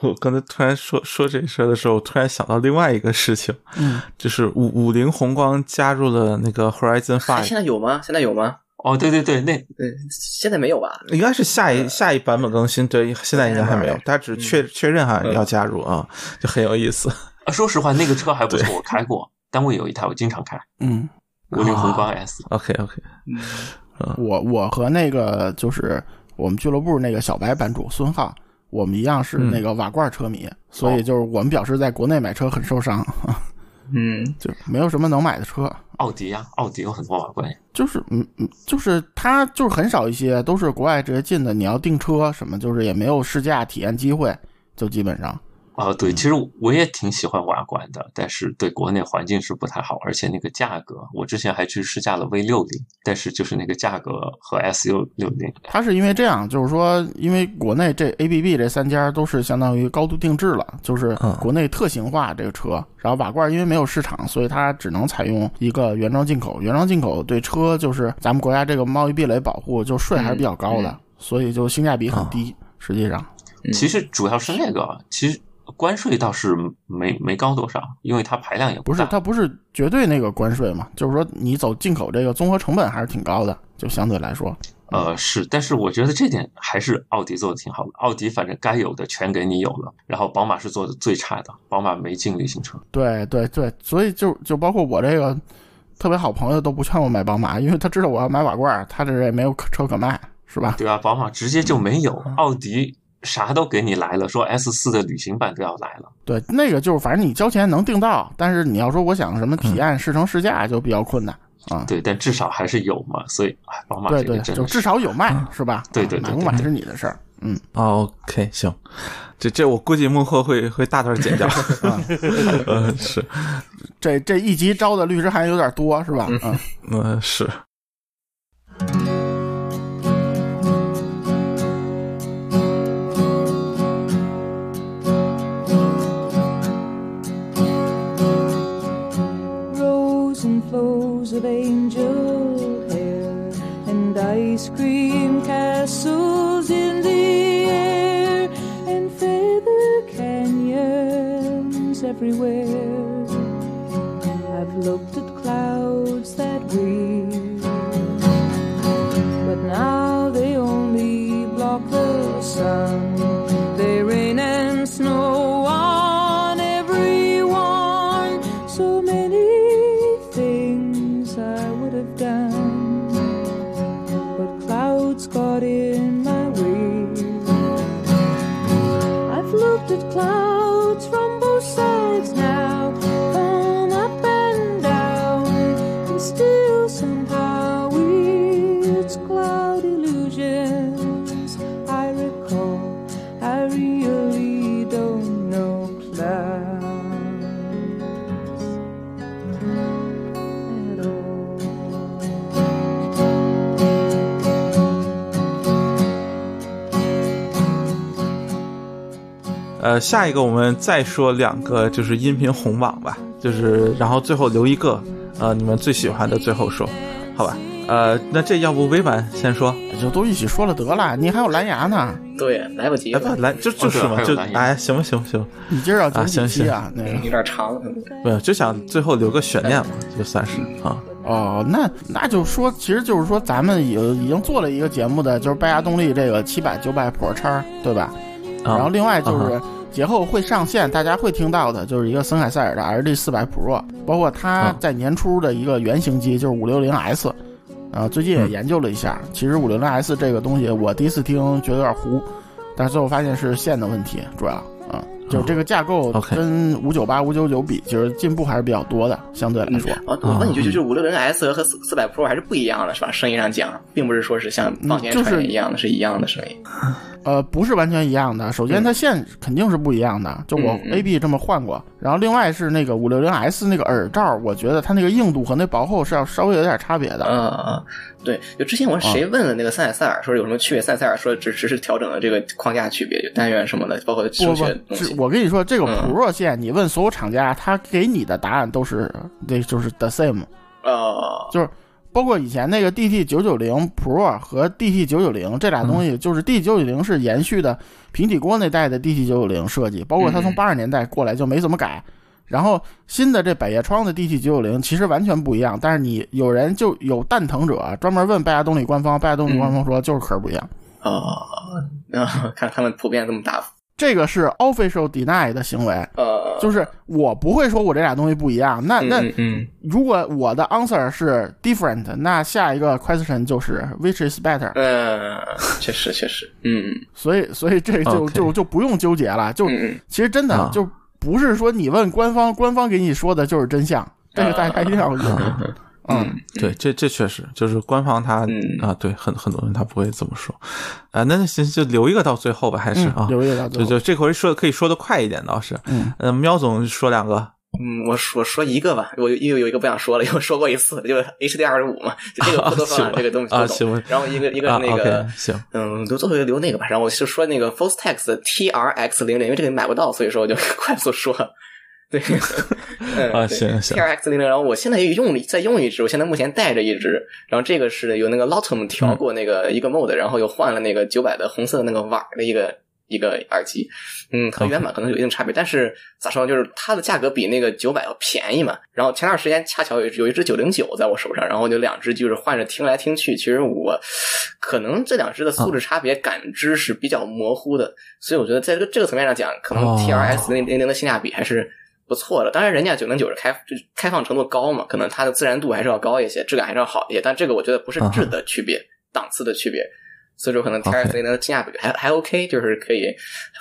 我刚才突然说说这事儿的时候，我突然想到另外一个事情，嗯，就是五五菱宏光加入了那个 Horizon Five，现在有吗？现在有吗？哦，对对对，那嗯，现在没有吧？应该是下一下一版本更新，对，现在应该还没有，他只确确认哈要加入啊，就很有意思。啊 说实话，那个车还不错，我开过，单位有一台，我经常开，嗯，五菱宏光 S。OK OK，我我和那个就是我们俱乐部那个小白版主孙浩，我们一样是那个瓦罐车迷，所以就是我们表示在国内买车很受伤，嗯，就没有什么能买的车。奥迪呀、奥迪有很多瓦罐呀。就是嗯嗯，就是它就是很少一些，都是国外直接进的。你要订车什么，就是也没有试驾体验机会，就基本上啊，对，其实我也挺喜欢瓦罐的，但是对国内环境是不太好，而且那个价格，我之前还去试驾了 V 六零，但是就是那个价格和 S U 六零，它是因为这样，就是说，因为国内这 A B B 这三家都是相当于高度定制了，就是嗯国内特型化这个车。然后瓦罐因为没有市场，所以它只能采用一个原装进口。原装进口对车就是咱们国家这个贸易壁垒保护，就税还是比较高的，所以就性价比很低。实际上，其实主要是那个，其实关税倒是没没高多少，因为它排量也不是大。它不是绝对那个关税嘛，就是说你走进口这个综合成本还是挺高的，就相对来说。呃，是，但是我觉得这点还是奥迪做的挺好的。奥迪反正该有的全给你有了，然后宝马是做的最差的，宝马没进旅行车。对对对，所以就就包括我这个特别好朋友都不劝我买宝马，因为他知道我要买瓦罐，他这也没有可车可卖，是吧？对啊，宝马直接就没有，奥迪啥都给你来了，说 S 四的旅行版都要来了。对，那个就是反正你交钱能订到，但是你要说我想什么体验试乘试驾就比较困难啊。对，但至少还是有嘛，所以哎，宝马对对，这个就至少有卖，是吧？对对对买是你的事儿。嗯，哦 OK，行，这这我估计幕后会会大段剪掉。嗯，是，这这一集招的律师函有点多，是吧？嗯，嗯是。And ice cream castles in the air and feather canyons everywhere. I've looked at clouds that way, but now they only block the sun. 呃，下一个我们再说两个，就是音频红榜吧，就是然后最后留一个，呃，你们最喜欢的最后说，好吧？呃，那这要不微婉先说？就都一起说了得了，你还有蓝牙呢，对，来不及哎，了，不来就就是嘛，就哎，行吧，行吧，行吧，你今儿要啊行行期啊？那个有点长。不就想最后留个悬念嘛，就算是啊，哦，那那就说，其实就是说，咱们已已经做了一个节目的，就是拜亚动力这个七百九百 Pro 叉，对吧？啊然后另外就是啊节后会上线，大家会听到的，就是一个森海塞尔的 RD 四百 Pro，包括它啊在年初的一个原型机，就是五六零 S。啊，最近也嗯研究了一下，其实五六零 S 这个东西，我第一次听觉得有点糊，但是最后发现是线的问题，主要啊，就是这个架构跟五九八、五九九比，就是进步还是比较多的，相对来说。哦，我问你句，就是五六零 S 和四四百 Pro 还是不一样的，是吧？声音上讲，并不是说是像放电嗯就是传一样的，是一样的声音。呃，不是完全一样的。首先，它线肯定是不一样的，就我嗯嗯 A B 这么换过。然后，另外是那个五六零 S 那个耳罩，我觉得它那个硬度和那薄厚是要稍微有点差别的。嗯嗯，对，就之前我谁问了那个塞尔塞尔，说有什么区别？塞尔塞尔说只只是调整了这个框架区别，就单元什么的，包括不声不学东西。是我跟你说，这个嗯 Pro 线，你问所有厂家，他给你的答案都是那就是 the same，呃，就是包括以前那个 DT 九九零 Pro 和 DT 九九零这俩东西，就是 DT 九九零是延续的平底锅那代的 DT 九九零设计，包括它从嗯八十年代过来就没怎么改。然后新的这百叶窗的 DT 九九零其实完全不一样，但是你有人就有蛋疼者专门问拜亚动力官方，拜亚动力官方说就是壳不一样。哦，啊，看他们普遍这么答复，这个是 official deny 的行为，呃，就是我不会说我这俩东西不一样。那那嗯嗯如果我的 answer 是 different，那下一个 question 就是 which is better。嗯，呃，确实确实，嗯所以所以这就就就不用纠结了，就其实真的啊就不是说你问官方，官方给你说的就是真相，这个大家一定要有。嗯，对，这这确实就是官方他、嗯。啊，对，很很多人他不会这么说，啊，那那行就留一个到最后吧，还是、嗯啊，留一个到最后。就就这回说可以说的快一点倒是，嗯，呃，喵总说两个，嗯，我说我说一个吧，我又有一个不想说了，因为我说过一次，就是 HDR 五嘛，就这个不多说了，这个东西然后一个一个啊那个行，嗯，留最后留那个吧。然后我就说那个 Fostex 的 TRX 零零，因为这个买不到，所以说我就 快速说。对，嗯啊行行 TRX 零零，然后我现在也用了再用一只，我现在目前带着一只，然后这个是有那个 Lotum 调过那个一个 mode，、然后又换了那个九百的红色的那个瓦的一个一个耳机，嗯，和原版可能有一定差别，但是咋说呢，就是它的价格比那个九百要便宜嘛。然后前段时间恰巧有有一只九零九在我手上，然后就两只就是换着听来听去，其实我可能这两只的素质差别感知是比较模糊的，所以我觉得在这个这个层面上讲，可能哦 TRS 零零零的性价比还是。不错的，当然人家九零九是开就是开放程度高嘛，可能它的自然度还是要高一些，质感还是要好一些，但这个我觉得不是质的区别，档次的区别，所以说可能零的性价比还还 OK，就是可以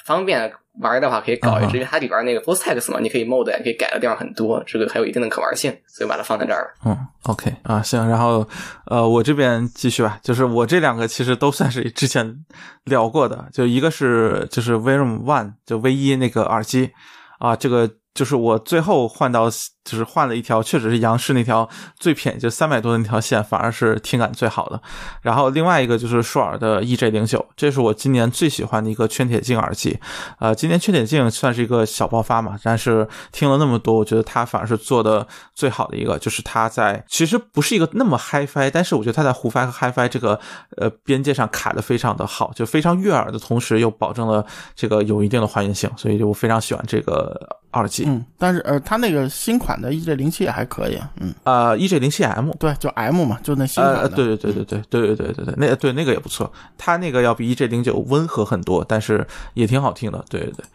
方便玩的话可以搞一支，因为它里边那个 Fostex 嘛，你可以 mod 也可以改的地方很多，这个还有一定的可玩性，所以把它放在这儿了。嗯，OK 啊，行，然后呃，我这边继续吧，就是我这两个其实都算是之前聊过的，就一个是就是 Verum One 就 V 一那个耳机啊，这个就是我最后换到就是换了一条，确实是杨氏那条最便宜，就三百多的那条线，反而是听感最好的。然后另外一个就是舒尔的 EJ 零九，这是我今年最喜欢的一个圈铁镜耳机。呃，今年圈铁镜算是一个小爆发嘛，但是听了那么多，我觉得它反而是做的最好的一个，就是它在其实不是一个那么 HiFi，但是我觉得它在胡 Fi 和 HiFi 这个呃边界上卡的非常的好，就非常悦耳的同时又保证了这个有一定的还原性，所以就我非常喜欢这个耳机。嗯，但是呃，它那个新款的 EJ 零七也还可以，嗯，呃，EJ 零七 M。对，就 M 嘛，就那新款的，呃，对对对对对对对对对对，那对那个也不错，它那个要比 EJ 零九温和很多，但是也挺好听的，对对对。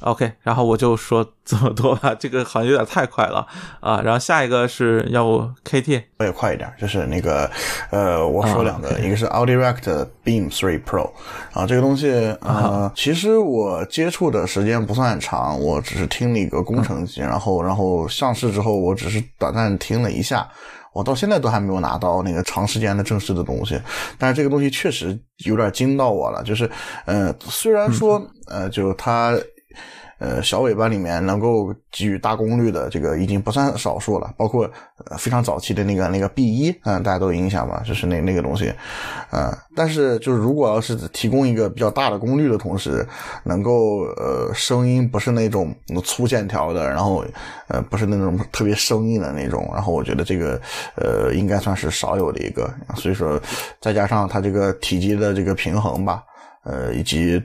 OK，然后我就说这么多吧，这个好像有点太快了啊。然后下一个是要不 KT，我也快一点，就是那个，呃，我说两个，啊一个是 Audirect Beam 3 Pro，啊，这个东西，呃，其实我接触的时间不算很长，我只是听了一个工程机，然后，然后上市之后，我只是短暂听了一下。我到现在都还没有拿到那个长时间的正式的东西，但是这个东西确实有点惊到我了。就是，呃，虽然说，呃，就它。呃，小尾巴里面能够给予大功率的这个已经不算少数了，包括呃非常早期的那个那个 B 一，嗯，大家都有印象吧？就是那那个东西，呃，但是就是如果要是提供一个比较大的功率的同时，能够呃声音不是那种粗线条的，然后呃不是那种特别生硬的那种，然后我觉得这个呃应该算是少有的一个，所以说再加上它这个体积的这个平衡吧，呃以及。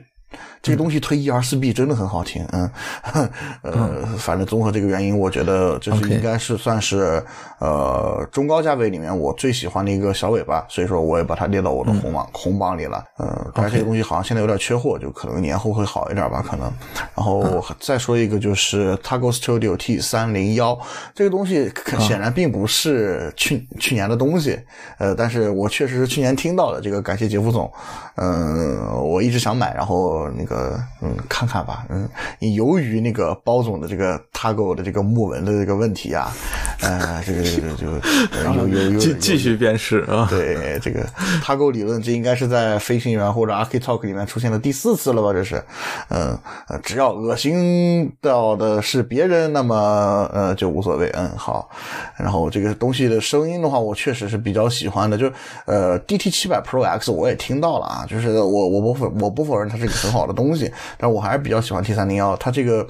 这个东西推 E R 四 B 真的很好听，嗯，呃，反正综合这个原因，我觉得就是应该是算是呃中高价位里面我最喜欢的一个小尾巴，所以说我也把它列到我的红榜、红榜里了。呃，但是这个东西好像现在有点缺货，就可能年后会好一点吧，可能。然后再说一个就是 Tago Studio T 三零幺这个东西，可显然并不是去去年的东西，呃，但是我确实是去年听到的，这个感谢杰夫总，嗯、我一直想买，然后那个嗯看看吧，嗯，由于那个包总的这个 Tago 的这个木纹的这个问题啊，呃，这个这个就有有有继继续辨识啊。对这个 Tago 理论，这应该是在飞行员或者 Archi Talk 里面出现的第四次了吧？这是，嗯，只要恶心到的是别人，那么呃就无所谓。嗯，好。然后这个东西的声音的话，我确实是比较喜欢的。就呃，DT 七百 Pro X 我也听到了啊，就是我我不否我不否认它是一个很好的东西，但我还是比较喜欢 T 三零幺，它这个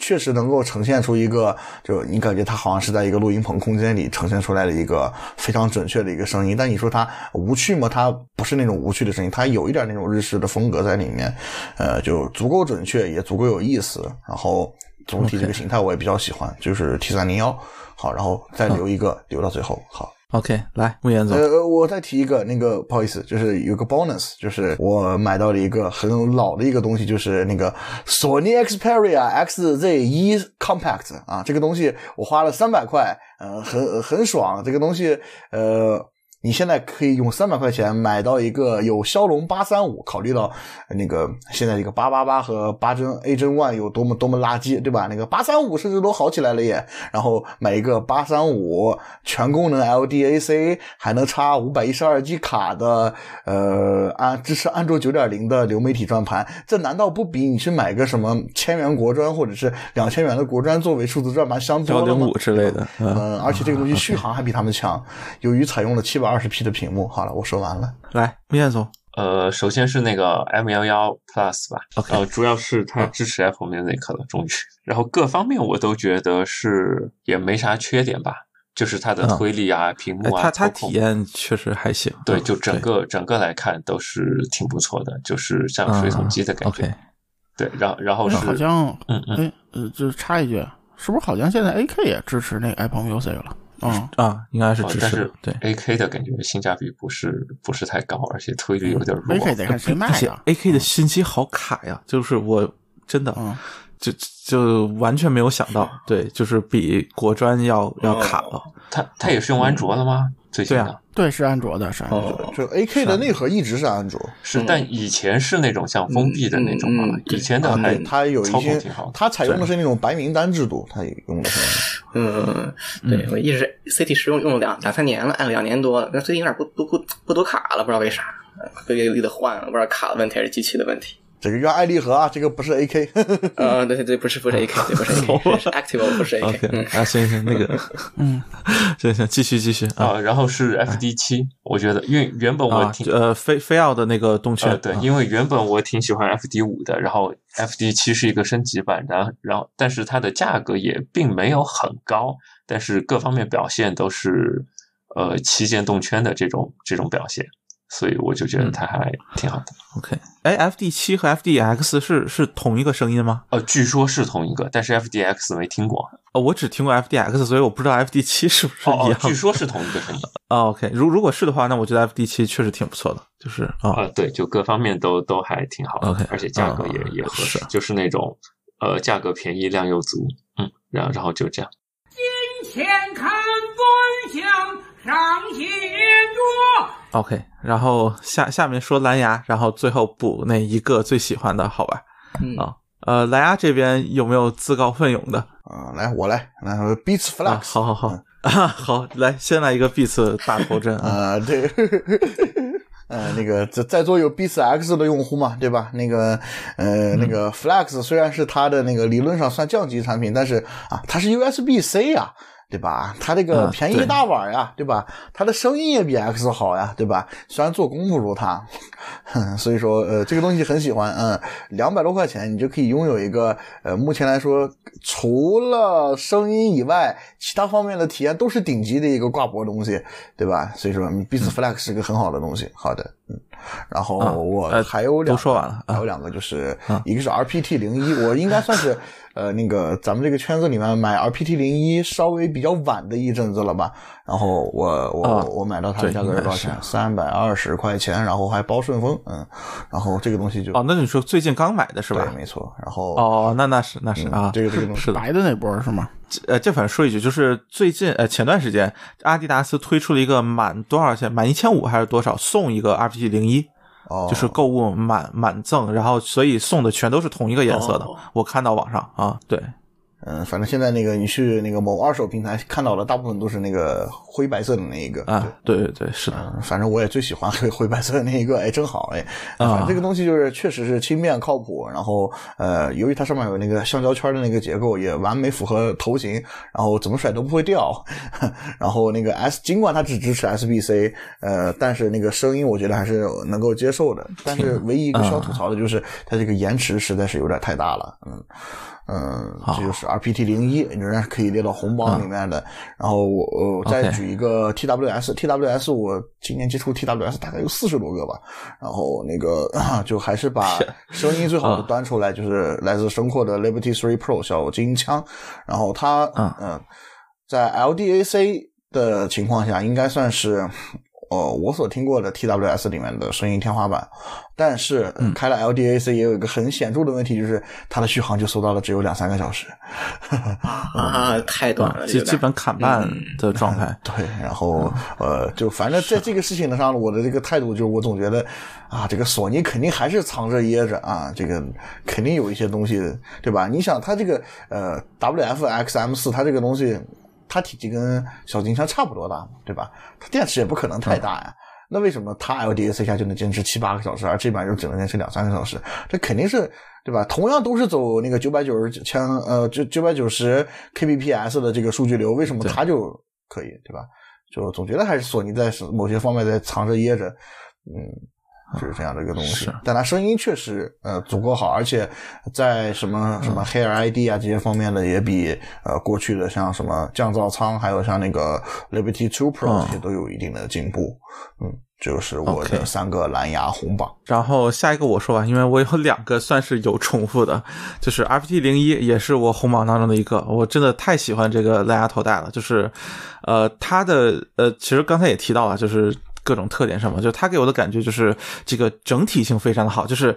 确实能够呈现出一个，就你感觉它好像是在一个录音棚空间里呈现出来的一个非常准确的一个声音。但你说它无趣吗？它不是那种无趣的声音，它有一点那种日式的风格在里面，呃，就足够准确，也足够有意思。然后总体这个形态我也比较喜欢，就是 T 三零幺。好，然后再留一个，留到最后。好。OK，来，穆言总。呃，我再提一个，那个不好意思，就是有个 bonus，就是我买到了一个很老的一个东西，就是那个索尼 Xperia XZ1 Compact 啊，这个东西我花了三百块，呃，很很爽。这个东西，呃。你现在可以用三百块钱买到一个有骁龙八三五，考虑到那个现在这个八八八和八针 A 针 One 有多么多么垃圾，对吧？那个八三五甚至都好起来了耶。然后买一个八三五全功能 LDAC，还能插五百一十二 G 卡的，呃，安支持安卓九点零的流媒体转盘，这难道不比你去买个什么千元国专或者是两千元的国专作为数字转盘香多了吗？幺零五之类的，嗯，而且这个东西续航还比他们强，由于采用了七百。二十 P 的屏幕，好了，我说完了。来，穆彦总，呃，首先是那个 M 幺幺 Plus 吧呃，主要是它支持 Apple Music 了，终于。然后各方面我都觉得是也没啥缺点吧，就是它的推力啊、屏幕啊，它它体验确实还行。对，就整个整个来看都是挺不错的，就是像水桶机的感觉。对，然然后是好像，嗯嗯，呃，就插一句，是不是好像现在 AK 也支持那个 Apple Music 了？嗯啊，应该是支持，哦对 A K 的感觉性价比不是不是太高，而且推力有点弱。A K 得看谁卖的？A K 的信息好卡呀，就是我真的，嗯、就就完全没有想到，对，就是比国专要要卡了。它它也是用安卓的吗？最近的对是安卓的，是安卓的。就 A K 的内核一直是安卓，是，但以前是那种像封闭的那种嘛，以前的还它有一些，它采用的是那种白名单制度，它也用的是。嗯，对我一直 C T 十用用了两两三年了，按了两年多了，那最近有点不不不不读卡了，不知道为啥，各个得换了，不知道卡的问题还是机器的问题。这个叫爱丽和啊，这个不是 A K。呃，对对，不是不是 A K，对不是 Active 不是 A K。嗯啊，行行，那个，嗯，行行，继续继续啊。然后是 F D 七，我觉得，因为原本我挺呃菲菲奥的那个动圈，对，因为原本我挺喜欢 F D 五的，然后 F D 七是一个升级版，然后然后但是它的价格也并没有很高，但是各方面表现都是呃旗舰动圈的这种这种表现。所以我就觉得它还挺好的。OK，哎，FD 七和 FDX 是是同一个声音吗？呃，据说是同一个，但是 FDX 没听过。哦，我只听过 FDX，所以我不知道 FD 七是不是一样。哦，据说是同一个声音。哦，OK，如如果是的话，那我觉得 FD 七确实挺不错的，就是啊，呃，对，就各方面都都还挺好的 OK，而且价格也、啊也合适，是就是那种呃价格便宜量又足，嗯，然后然后就这样。金钱看端详，上写着。OK，然后下下面说蓝牙，然后最后补那一个最喜欢的，好吧？嗯啊，呃，蓝牙这边有没有自告奋勇的？啊，来我来，来 Beats Flex，、啊，好好好、啊，好，来先来一个 Beats 大头针啊，对。呃，那个在在座有 Beats X 的用户嘛，对吧？那个呃，那个 Flex 虽然是它的那个理论上算降级产品，但是啊，它是 USB C 呀、啊。对吧？它这个便宜一大碗呀，对吧？它的声音也比 X 好呀，对吧？虽然做工不如它，所以说呃，这个东西很喜欢。嗯，两百多块钱你就可以拥有一个呃，目前来说除了声音以外，其他方面的体验都是顶级的一个挂脖东西，对吧？所以说 Beats Flex 是个很好的东西。好的，嗯。然后我还有两、啊呃、都说完了，还有两个就是、啊、一个是 RPT 零一，我应该算是 呃那个咱们这个圈子里面买 RPT 零一稍微比较晚的一阵子了吧。然后我我、啊、我买到它的价格是多少钱？三百二十块钱，然后还包顺丰，嗯，然后这个东西就哦，那你说最近刚买的是吧？对，没错。然后哦，那那是那是、嗯、啊，这个这个东西是白的那波是吗？呃，这反正说一句，就是最近呃前段时间阿迪达斯推出了一个满多少钱，满一千五还是多少送一个 RPG 零一。哦，就是购物满满赠，然后所以送的全都是同一个颜色的。哦、我看到网上啊，对，嗯，反正现在那个你去那个某二手平台看到的，大部分都是那个灰白色的那一个啊，对对对，是的，嗯，反正我也最喜欢 灰灰白色的那一个，哎，正好哎，啊反正这个东西就是确实是轻便靠谱，然后呃，由于它上面有那个橡胶圈的那个结构，也完美符合头型，然后怎么甩都不会掉，然后那个 S 尽管它只支持 SBC，呃，但是那个声音我觉得还是能够接受的，但是唯一一个需要吐槽的就是它这个延迟实在是有点太大了，嗯。嗯，这就是 RPT 零一，仍然是可以列到红榜里面的。然后我我再举一个 TWS，TWS 我今年接触 TWS 大概有四十多个吧。然后那个就还是把声音最好的端出来，就是来自声阔的 Liberty Three Pro 小金枪。然后它嗯嗯，在 LDAC 的情况下，应该算是。呃，我所听过的 TWS 里面的声音天花板，但是、呃开了 LDAC 也有一个很显著的问题，就是它的续航就缩到了只有两三个小时。啊，太短了，基基本砍半嗯的状态。对，然后呃，就反正在这个事情上，我的这个态度就是，我总觉得啊，这个索尼肯定还是藏着掖着啊，这个肯定有一些东西，对吧？你想，它这个呃 WF XM 四，它这个东西，它体积跟小金枪差不多大，对吧？它电池也不可能太大呀。那为什么它 LDAC 下就能坚持七八个小时，而这版就只能坚持两三个小时？这肯定是对吧？同样都是走那个九百九十枪，呃，九九百九十 kbps 的这个数据流，为什么它就可以，对吧？就总觉得还是索尼在某些方面在藏着掖着，嗯。就是这样的一个东西是，但它声音确实呃足够好，而且在什么什么 Hair ID 啊这些方面的也比呃过去的像什么降噪舱，还有像那个 Liberty Two Pro 嗯这些都有一定的进步。嗯，这就是我的三个蓝牙红榜。然后下一个我说吧，因为我有两个算是有重复的，就是 RPT 零一也是我红榜当中的一个，我真的太喜欢这个蓝牙头戴了，就是呃它的呃其实刚才也提到了，就是各种特点什么，就他给我的感觉就是这个整体性非常的好，就是。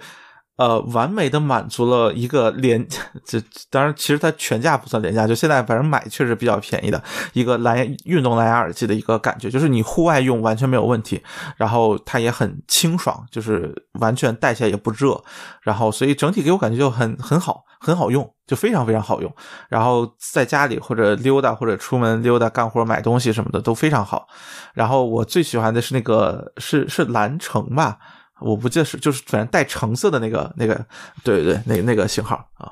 呃，完美的满足了一个廉，这当然其实它全价不算廉价，就现在反正买确实比较便宜的一个蓝牙运动蓝牙耳机的一个感觉，就是你户外用完全没有问题，然后它也很清爽，就是完全戴起来也不热，然后所以整体给我感觉就很很好，很好用，就非常非常好用。然后在家里或者溜达或者出门溜达干活买东西什么的都非常好。然后我最喜欢的是那个是是蓝橙吧。我不记得是，就是反正带橙色的那个那个，对对对，那那个型号啊，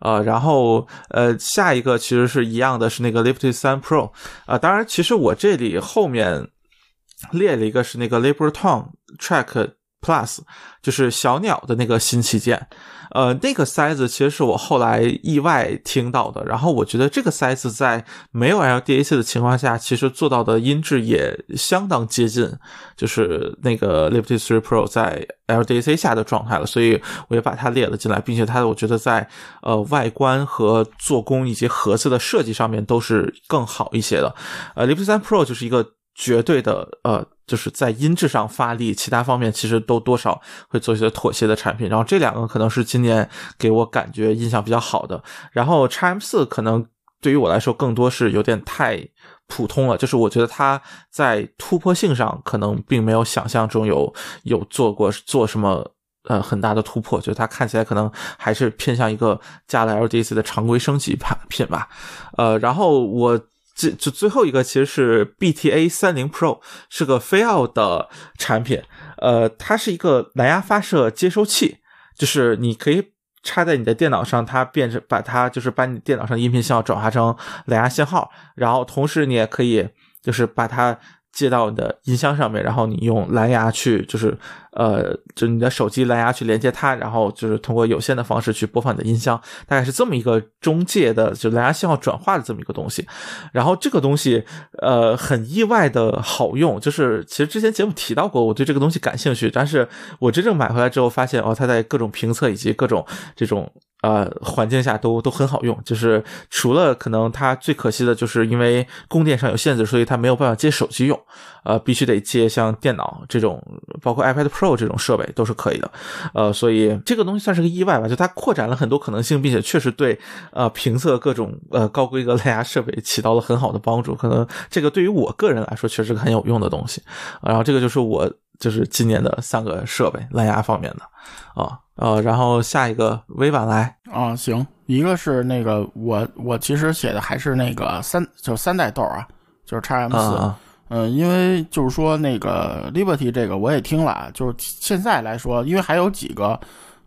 呃，然后呃，下一个其实是一样的，是那个 Liberty 三 Pro 啊、当然，其实我这里后面列了一个是那个 libertone Track Plus，就是小鸟的那个新旗舰，呃，那个塞子其实是我后来意外听到的，然后我觉得这个塞子在没有 LDAC 的情况下，其实做到的音质也相当接近，就是那个 Liberty Three Pro 在 LDAC 下的状态了，所以我也把它列了进来，并且它我觉得在呃外观和做工以及盒子的设计上面都是更好一些的。呃，Liberty 3 Pro 就是一个绝对的呃，就是在音质上发力，其他方面其实都多少会做一些妥协的产品。然后这两个可能是今年给我感觉印象比较好的。然后 x M 四可能对于我来说更多是有点太普通了，就是我觉得它在突破性上可能并没有想象中有有做过做什么。呃，很大的突破，就是它看起来可能还是偏向一个加了 LDC 的常规升级品吧。呃，然后我这就最后一个其实是 BTA 三零 Pro，是个飞奥的产品。呃，它是一个蓝牙发射接收器，就是你可以插在你的电脑上，它变成把它就是把你电脑上音频信号转化成蓝牙信号，然后同时你也可以就是把它。接到你的音箱上面，然后你用蓝牙去，就是呃，就你的手机蓝牙去连接它，然后就是通过有线的方式去播放你的音箱，大概是这么一个中介的，就蓝牙信号转化的这么一个东西。然后这个东西，呃，很意外的好用，就是其实之前节目提到过，我对这个东西感兴趣，但是我真正买回来之后发现，哦，它在各种评测以及各种这种。呃，环境下都都很好用，就是除了可能它最可惜的就是因为供电上有限制，所以它没有办法接手机用，呃，必须得接像电脑这种，包括 iPad Pro 这种设备都是可以的，呃，所以这个东西算是个意外吧，就它扩展了很多可能性，并且确实对呃评测各种呃高规格蓝牙设备起到了很好的帮助，可能这个对于我个人来说确实很有用的东西，然后这个就是我就是今年的三个设备蓝牙方面的啊。呃，然后下一个微版来。啊，行，一个是那个我我其实写的还是那个三就是三代豆啊，就是 x M 四、啊嗯，因为就是说那个 Liberty 这个我也听了啊，就是现在来说，因为还有几个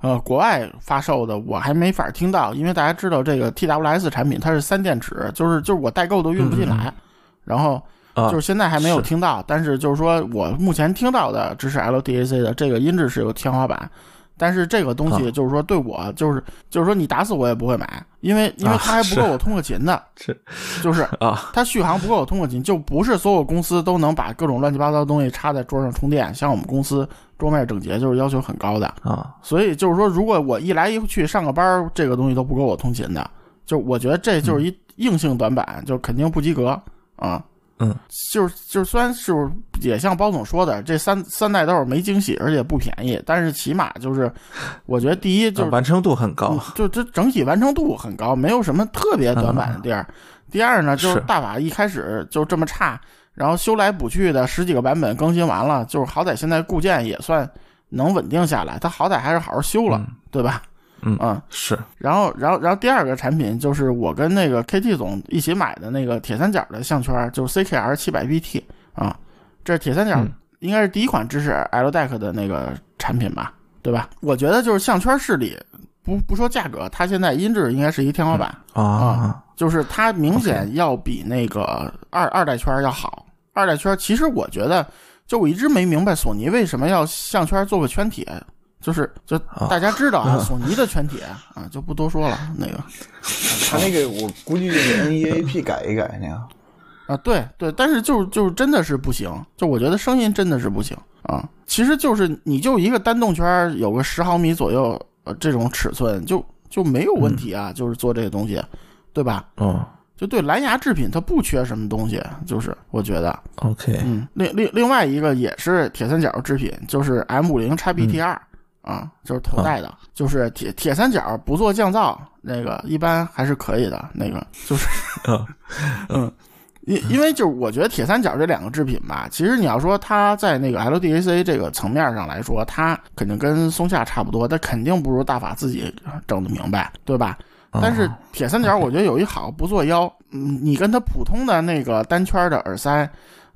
呃国外发售的我还没法听到，因为大家知道这个 TWS 产品它是三电池，就是就是我代购都运不进来，然后啊就是现在还没有听到，但是就是说我目前听到的支持 LDAC 的这个音质是有天花板。但是这个东西啊就是说，对我就是就是说，你打死我也不会买，因为因为啊它还不够我通过勤的，是 就是啊它续航不够我通过勤，就不是所有公司都能把各种乱七八糟的东西插在桌上充电。像我们公司桌面整洁就是要求很高的，啊所以就是说，如果我一来一去上个班，这个东西都不够我通勤的，就我觉得这就是一硬性短板，就肯定不及格啊。嗯，就是就是虽然是也像包总说的，这三三代都是没惊喜，而且不便宜，但是起码就是，我觉得第一就是啊完成度很高嗯，就这整体完成度很高，没有什么特别短板的地儿。第二呢，就是是大法一开始就这么差，然后修来补去的十几个版本更新完了，就是好歹现在固件也算能稳定下来，它好歹还是好好修了，对吧？嗯嗯，是。然后，然后，然后第二个产品就是我跟那个 KT 总一起买的那个铁三角的项圈，就是 CKR 七百 BT 啊，这是铁三角嗯。应该是第一款支持 LDAC 的那个产品吧，对吧？我觉得就是项圈势力，不不说价格，它现在音质应该是一天花板啊就是它明显要比那个二二代圈要好。二代圈其实我觉得，就我一直没明白索尼为什么要项圈做个圈铁，就是就大家知道啊，索尼的全铁啊，就不多说了。那个他那个我估计就是 NEAP 改一改那样。啊，对对，但是就是就是真的是不行，就我觉得声音真的是不行啊。其实就是你就一个单动圈有个十毫米左右，呃，这种尺寸就就没有问题啊，就是做这个东西，对吧？嗯就对蓝牙制品它不缺什么东西，就是我觉得，OK 嗯，另另另外一个也是铁三角制品，就是 M 五零 x BT 二、啊，就是头戴的，就是铁铁三角不做降噪，那个一般还是可以的，那个就是，啊 嗯。因因为就是我觉得铁三角这两个制品吧，其实你要说它在那个 LDAC 这个层面上来说，它肯定跟松下差不多，但肯定不如大法自己整的明白，对吧？但是铁三角我觉得有一好不做妖，嗯，你跟它普通的那个单圈的耳塞，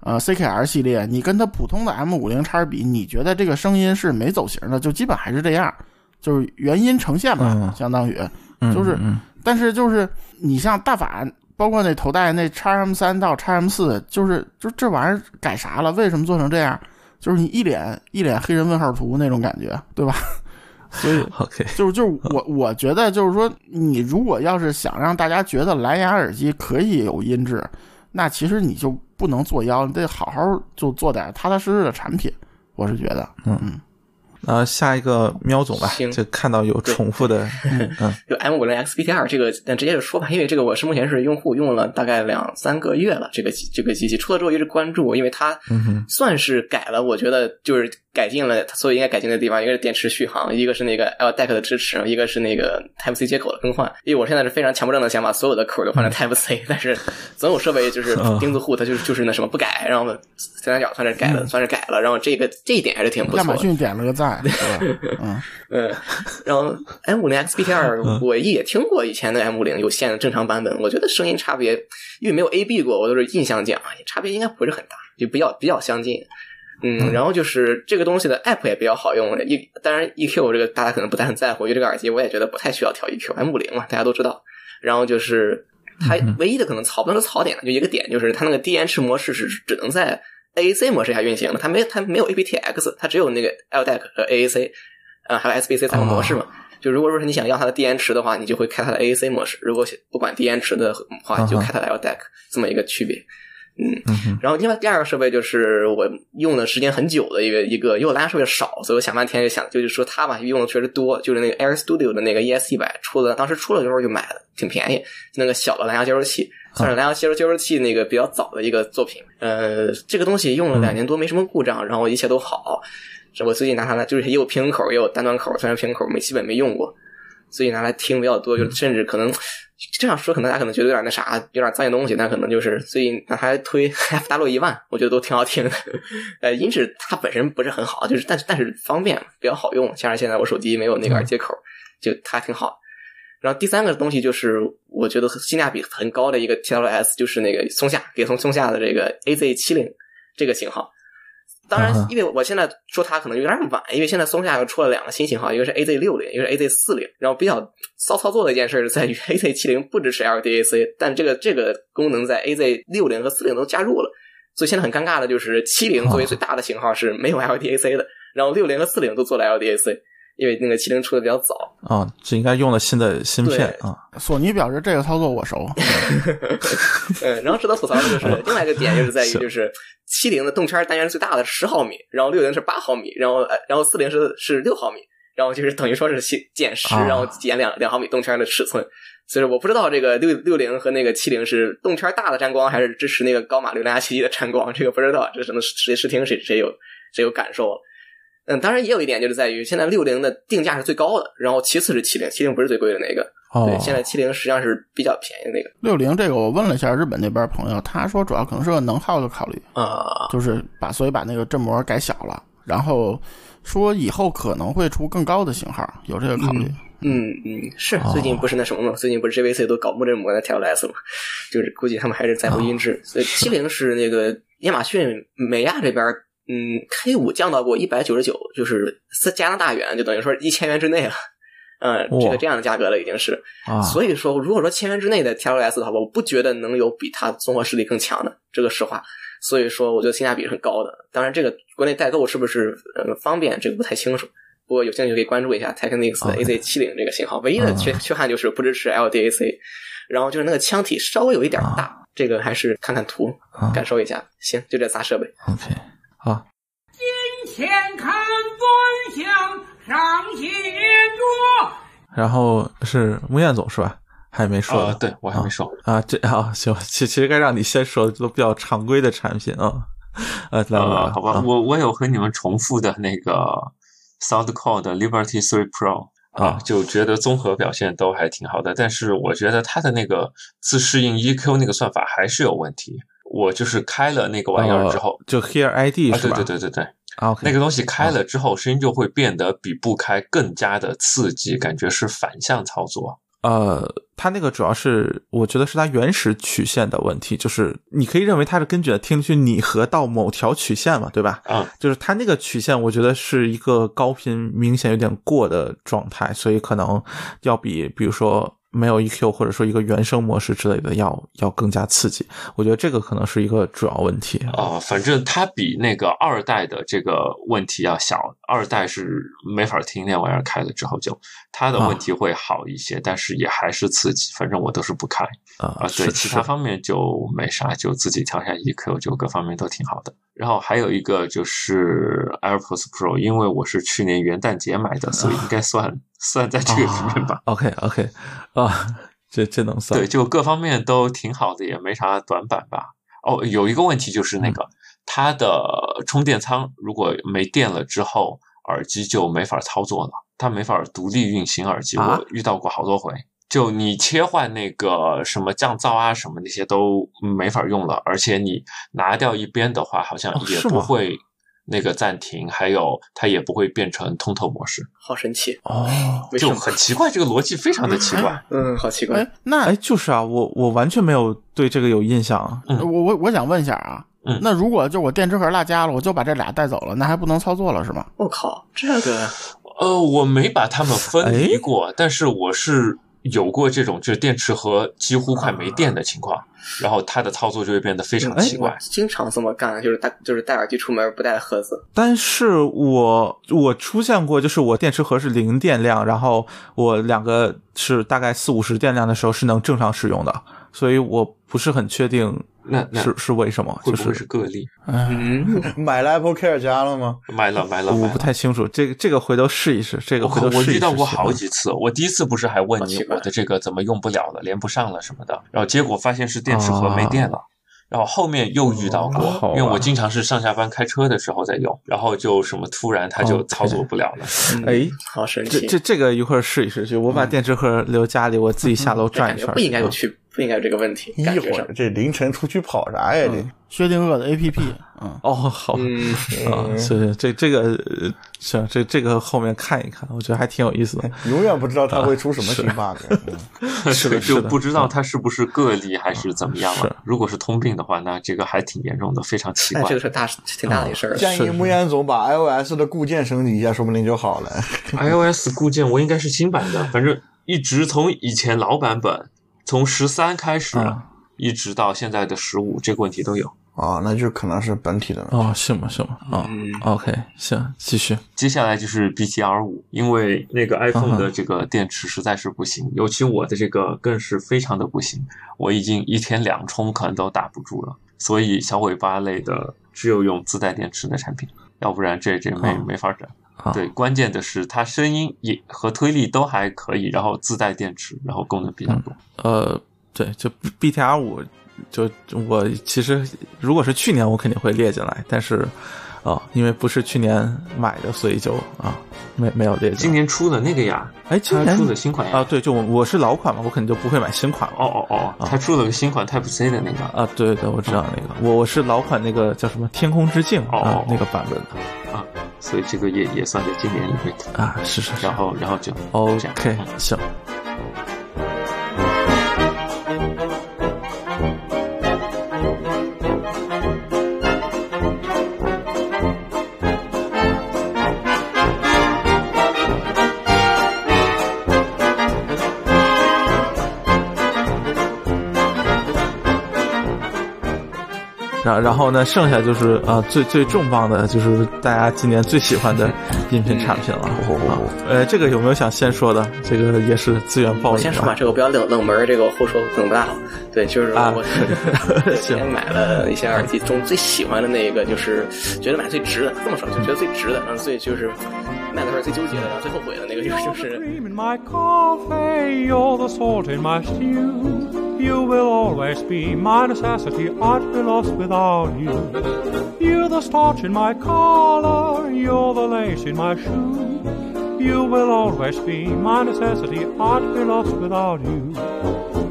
呃 CKR 系列，你跟它普通的 M 五零叉比，你觉得这个声音是没走形的，就基本还是这样，就是原音呈现吧，嗯相当于，嗯就是嗯但是就是你像大法，包括那头戴那叉 M 三到叉 M 四，就是就这玩意儿改啥了？为什么做成这样？就是你一脸一脸黑人问号图那种感觉，对吧？所以 OK 就是就是我我觉得就是说，你如果要是想让大家觉得蓝牙耳机可以有音质，那其实你就不能作妖，你得好好就做点踏踏实实的产品。我是觉得，嗯。嗯。呃，下一个喵总吧行，就看到有重复的，嗯 就 M 五零 XBT 这个，但直接就说吧，因为这个我是目前是用户，用了大概两三个月了。这个这个机器出了之后一直关注，因为它算是改了，我觉得就是改进了它所有应该改进的地方，一个是电池续航，一个是那个 LDAC 的支持，一个是那个 Type C 接口的更换。因为我现在是非常强迫症的想把所有的口都换成 Type C，但是总有设备就是嗯钉子户，它就是就是那什么不改，然后三三角算是改了，算是改了，然后这个这一点还是挺不错的。亚马逊点了个赞，对吧？嗯，嗯，然后 M 五零 XBT 二我也听过以前的 M 五零有线的正常版本，我觉得声音差别，因为没有 AB 过，我都是印象讲，差别应该不是很大，就比较比较相近。嗯，然后就是这个东西的 App 也比较好用，一当然 EQ 这个大家可能不太很在乎，因为这个耳机我也觉得不太需要调 EQ，M 五零嘛，大家都知道。然后就是它唯一的可能槽不能说槽点，就一个点就是它那个低延迟模式是只能在 AAC 模式下运行的，它没它没有 aptX，它只有那个 LDAC 和 AAC，呃，还有 SBC 三个模式嘛。就如果说是你想要它的低延迟的话，你就会开它的 AAC 模式；如果不管低延迟的话，你就开它的 LDAC，这么一个区别。嗯，然后另外第二个设备就是我用的时间很久的一个一个，因为我蓝牙设备少，所以我想半天就想就是说它吧用的确实多，就是那个 Air Studio 的那个 ES 一百出的，当时出了的时候就买了，挺便宜，那个小的蓝牙接收器，算是蓝牙接收接收器那个比较早的一个作品。呃，这个东西用了两年多没什么故障，然后一切都好。我最近拿它来就是也有平衡口也有单端口，虽然平衡口没基本没用过，所以拿来听比较多，就甚至可能。这样说可能大家可能觉得有点那啥，有点脏些东西，但可能就是最近拿它来推 FW 一万，我觉得都挺好听的。呃，音质它本身不是很好，就是但是但是方便比较好用，加上现在我手机没有那个耳接口，就它挺好。然后第三个东西就是我觉得性价比很高的一个 TLS，就是那个松下给松松下的这个 AZ 七零这个型号。当然因为我现在说它可能有点晚，因为现在松下又出了两个新型号，一个是 AZ 六零，一个是 AZ 四零。然后比较骚操作的一件事是在于 AZ 七零不支持 LDAC，但这个这个功能在 AZ 六零和四零都加入了。所以现在很尴尬的就是七零作为最大的型号是没有 LDAC 的，然后六零和四零都做了 LDAC，因为那个七零出的比较早。啊，这应该用了新的芯片啊。索尼表示这个操作我熟，嗯，然后值得吐槽的就是另外一个点，就是在于是就是七零的动圈单元最大的是十毫米，然后六零是八毫米，然后呃然后四零是是六毫米，然后就是等于说是减减十，啊然后减两两毫米动圈的尺寸。所以我不知道这个六六零和那个七零是动圈大的沾光，还是支持那个高马六零 H 一的沾光，这个不知道，这只能谁试听谁谁有谁有感受了。嗯，当然也有一点就是在于现在六零的定价是最高的，然后其次是七零，七零不是最贵的那个。哦对，，现在七零实际上是比较便宜的那个六零这个我问了一下日本那边朋友，他说主要可能是个能耗的考虑，啊。就是把所以把那个振膜改小了，然后说以后可能会出更高的型号，有这个考虑。嗯嗯，是哦最近不是那什么嘛？最近不是 JVC 都搞木振膜的 TLS 嘛？就是估计他们还是在乎音质。所以七零是那个亚马逊美亚这边，嗯，K 五降到过一百九十九，就是在加拿大元，就等于说一千元之内了。嗯，这个这样的价格了已经是。啊，所以说，如果说千元之内的 TLS 的话，我不觉得能有比它综合实力更强的，这个实话。所以说，我觉得性价比是很高的。当然，这个国内代购是不是呃方便，这个不太清楚。不过有兴趣可以关注一下 Technics 的 AZ 七零这个型号，唯一的缺缺憾就是不支持 LDAC，然后就是那个腔体稍微有一点大，这个还是看看图啊感受一下。行，就这仨设备。OK，好，前看端详，上写着。然后是穆彦总是吧？还没说呃，对我还没说。啊，这啊行，其其实该让你先说，都比较常规的产品啊。呃，来吧，来呃，好吧，啊我我有和你们重复的那个 Soundcore 的 Liberty Three Pro 啊就觉得综合表现都还挺好的，但是我觉得它的那个自适应 EQ 那个算法还是有问题。我就是开了那个玩意儿之后呃，就 Hear ID 啊，对是吧？对对对对，啊，OK，那个东西开了之后，声音就会变得比不开更加的刺激，感觉是反向操作。呃，它那个主要是我觉得是它原始曲线的问题，就是你可以认为它是根据听去拟合到某条曲线嘛，对吧？啊，就是它那个曲线，我觉得是一个高频明显有点过的状态，所以可能要比比如说没有 EQ 或者说一个原生模式之类的要要更加刺激。我觉得这个可能是一个主要问题。啊，反正它比那个二代的这个问题要小，二代是没法听那玩意儿开了之后就它的问题会好一些，但是也还是刺激，反正我都是不开啊、啊。对，其他方面就没啥，就自己调下 EQ，就各方面都挺好的。然后还有一个就是 AirPods Pro，因为我是去年元旦节买的，所以应该算 算在这个里面吧。OK OK 啊，这这能算对，就各方面都挺好的，也没啥短板吧。哦，有一个问题就是那个、它的充电仓如果没电了之后，耳机就没法操作了，它没法独立运行耳机。啊我遇到过好多回，就你切换那个什么降噪啊什么那些都没法用了，而且你拿掉一边的话，好像也不会那个暂停，还有它也不会变成通透模式，好神奇，哦。就？很奇怪，这个逻辑非常的奇怪。嗯，好奇怪。哎，那哎，就是啊，我我完全没有对这个有印象。嗯我我我想问一下啊，嗯那如果就我电池盒落家了，我就把这俩带走了，那还不能操作了是吗？我靠，这个呃，我没把它们分离哎过，但是我是有过这种，就是电池盒几乎快没电的情况，然后它的操作就会变得非常哎奇怪。经常这么干，就是戴就是戴耳机出门不带盒子。但是我我出现过，就是我电池盒是零电量，然后我两个是大概四五十电量的时候是能正常使用的，所以我不是很确定那那是是为什么，就会不会是是个例？嗯，买了 Apple Care 加了吗？买了买了我不。太清楚，这个这个回头试一试，这个回头试一试。我遇到过好几次，我第一次不是还问你我的这个怎么用不了了，连不上了什么的，然后结果发现是电池盒没电了。然后后面又遇到过，因为我经常是上下班开车的时候在用，然后就什么突然它就操作不了了。哎，好神奇。这这这个一会儿试一试，就我把电池盒留家里，我自己下楼转一圈。啊不应该有去，不应该有这个问题。一会儿这凌晨出去跑啥呀？这薛定谔的 APP，嗯，哦，好嗯啊，是是这这个呃行，这这个后面看一看，我觉得还挺有意思的。永远不知道它会出什么新 bug。嗯是的，就，不知道它是不是个例还是怎么样是了。如果是通病的话，那这个还挺严重的，非常奇怪这个。是大挺大的一事儿。建议木彦总把 iOS 的固件升级一下，说不定就好了。iOS 固件我应该是新版的，反正一直从以前老版本，从十三开始，啊一直到现在的十五，这个问题都有。哦，那就可能是本体的问题。哦，是吗？是吗？啊、嗯 o k 行，继续。接下来就是 BTR 五，因为那个 iPhone 的这个电池实在是不行，尤其我的这个更是非常的不行，我已经一天两充可能都打不住了，所以小尾巴类的只有用自带电池的产品，要不然这这没、哦没法整。啊对，关键的是它声音也和推力都还可以，然后自带电池，然后功能比较多。呃，对，就 BTR 五，就我其实如果是去年，我肯定会列进来，但是啊、因为不是去年买的，所以就啊没没有这个。今年出的那个呀，哎，今年？出的新款呀，啊，对，就我我是老款嘛，我肯定就不会买新款。了。哦哦哦，他出了个新款 Type C 的那个，啊，对对对，我知道那个，我我是老款那个叫什么天空之镜哦那个版本的。啊，所以这个也也算在今年里面。啊，是是是。然后然后就 OK 嗯行。然然后呢，剩下就是啊、最最重磅的就是大家今年最喜欢的音频产品了。啊，呃，这个有没有想先说的？这个也是资源爆引我先说吧，这个不要冷冷门儿，这个我后说可能不大好。对，就是啊我 行今天买了一些耳机中最喜欢的那个，就是觉得买最值的。这么说，就觉得最值的，然后最就是卖的时候最纠结的，然后最后悔的那个，就是 You will always be my necessity, I'd be lost without you. You're the starch in my collar, you're the lace in my shoe. You will always be my necessity, I'd be lost without you.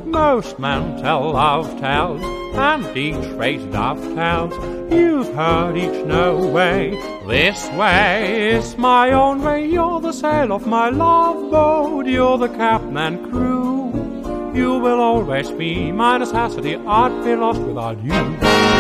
Most men tell love tales, and each phrase dovetails. You've heard each no way. This way is my own way. You're the sail of my love boat. You're the captain and crew. You will always be my necessity. I'd be lost without you.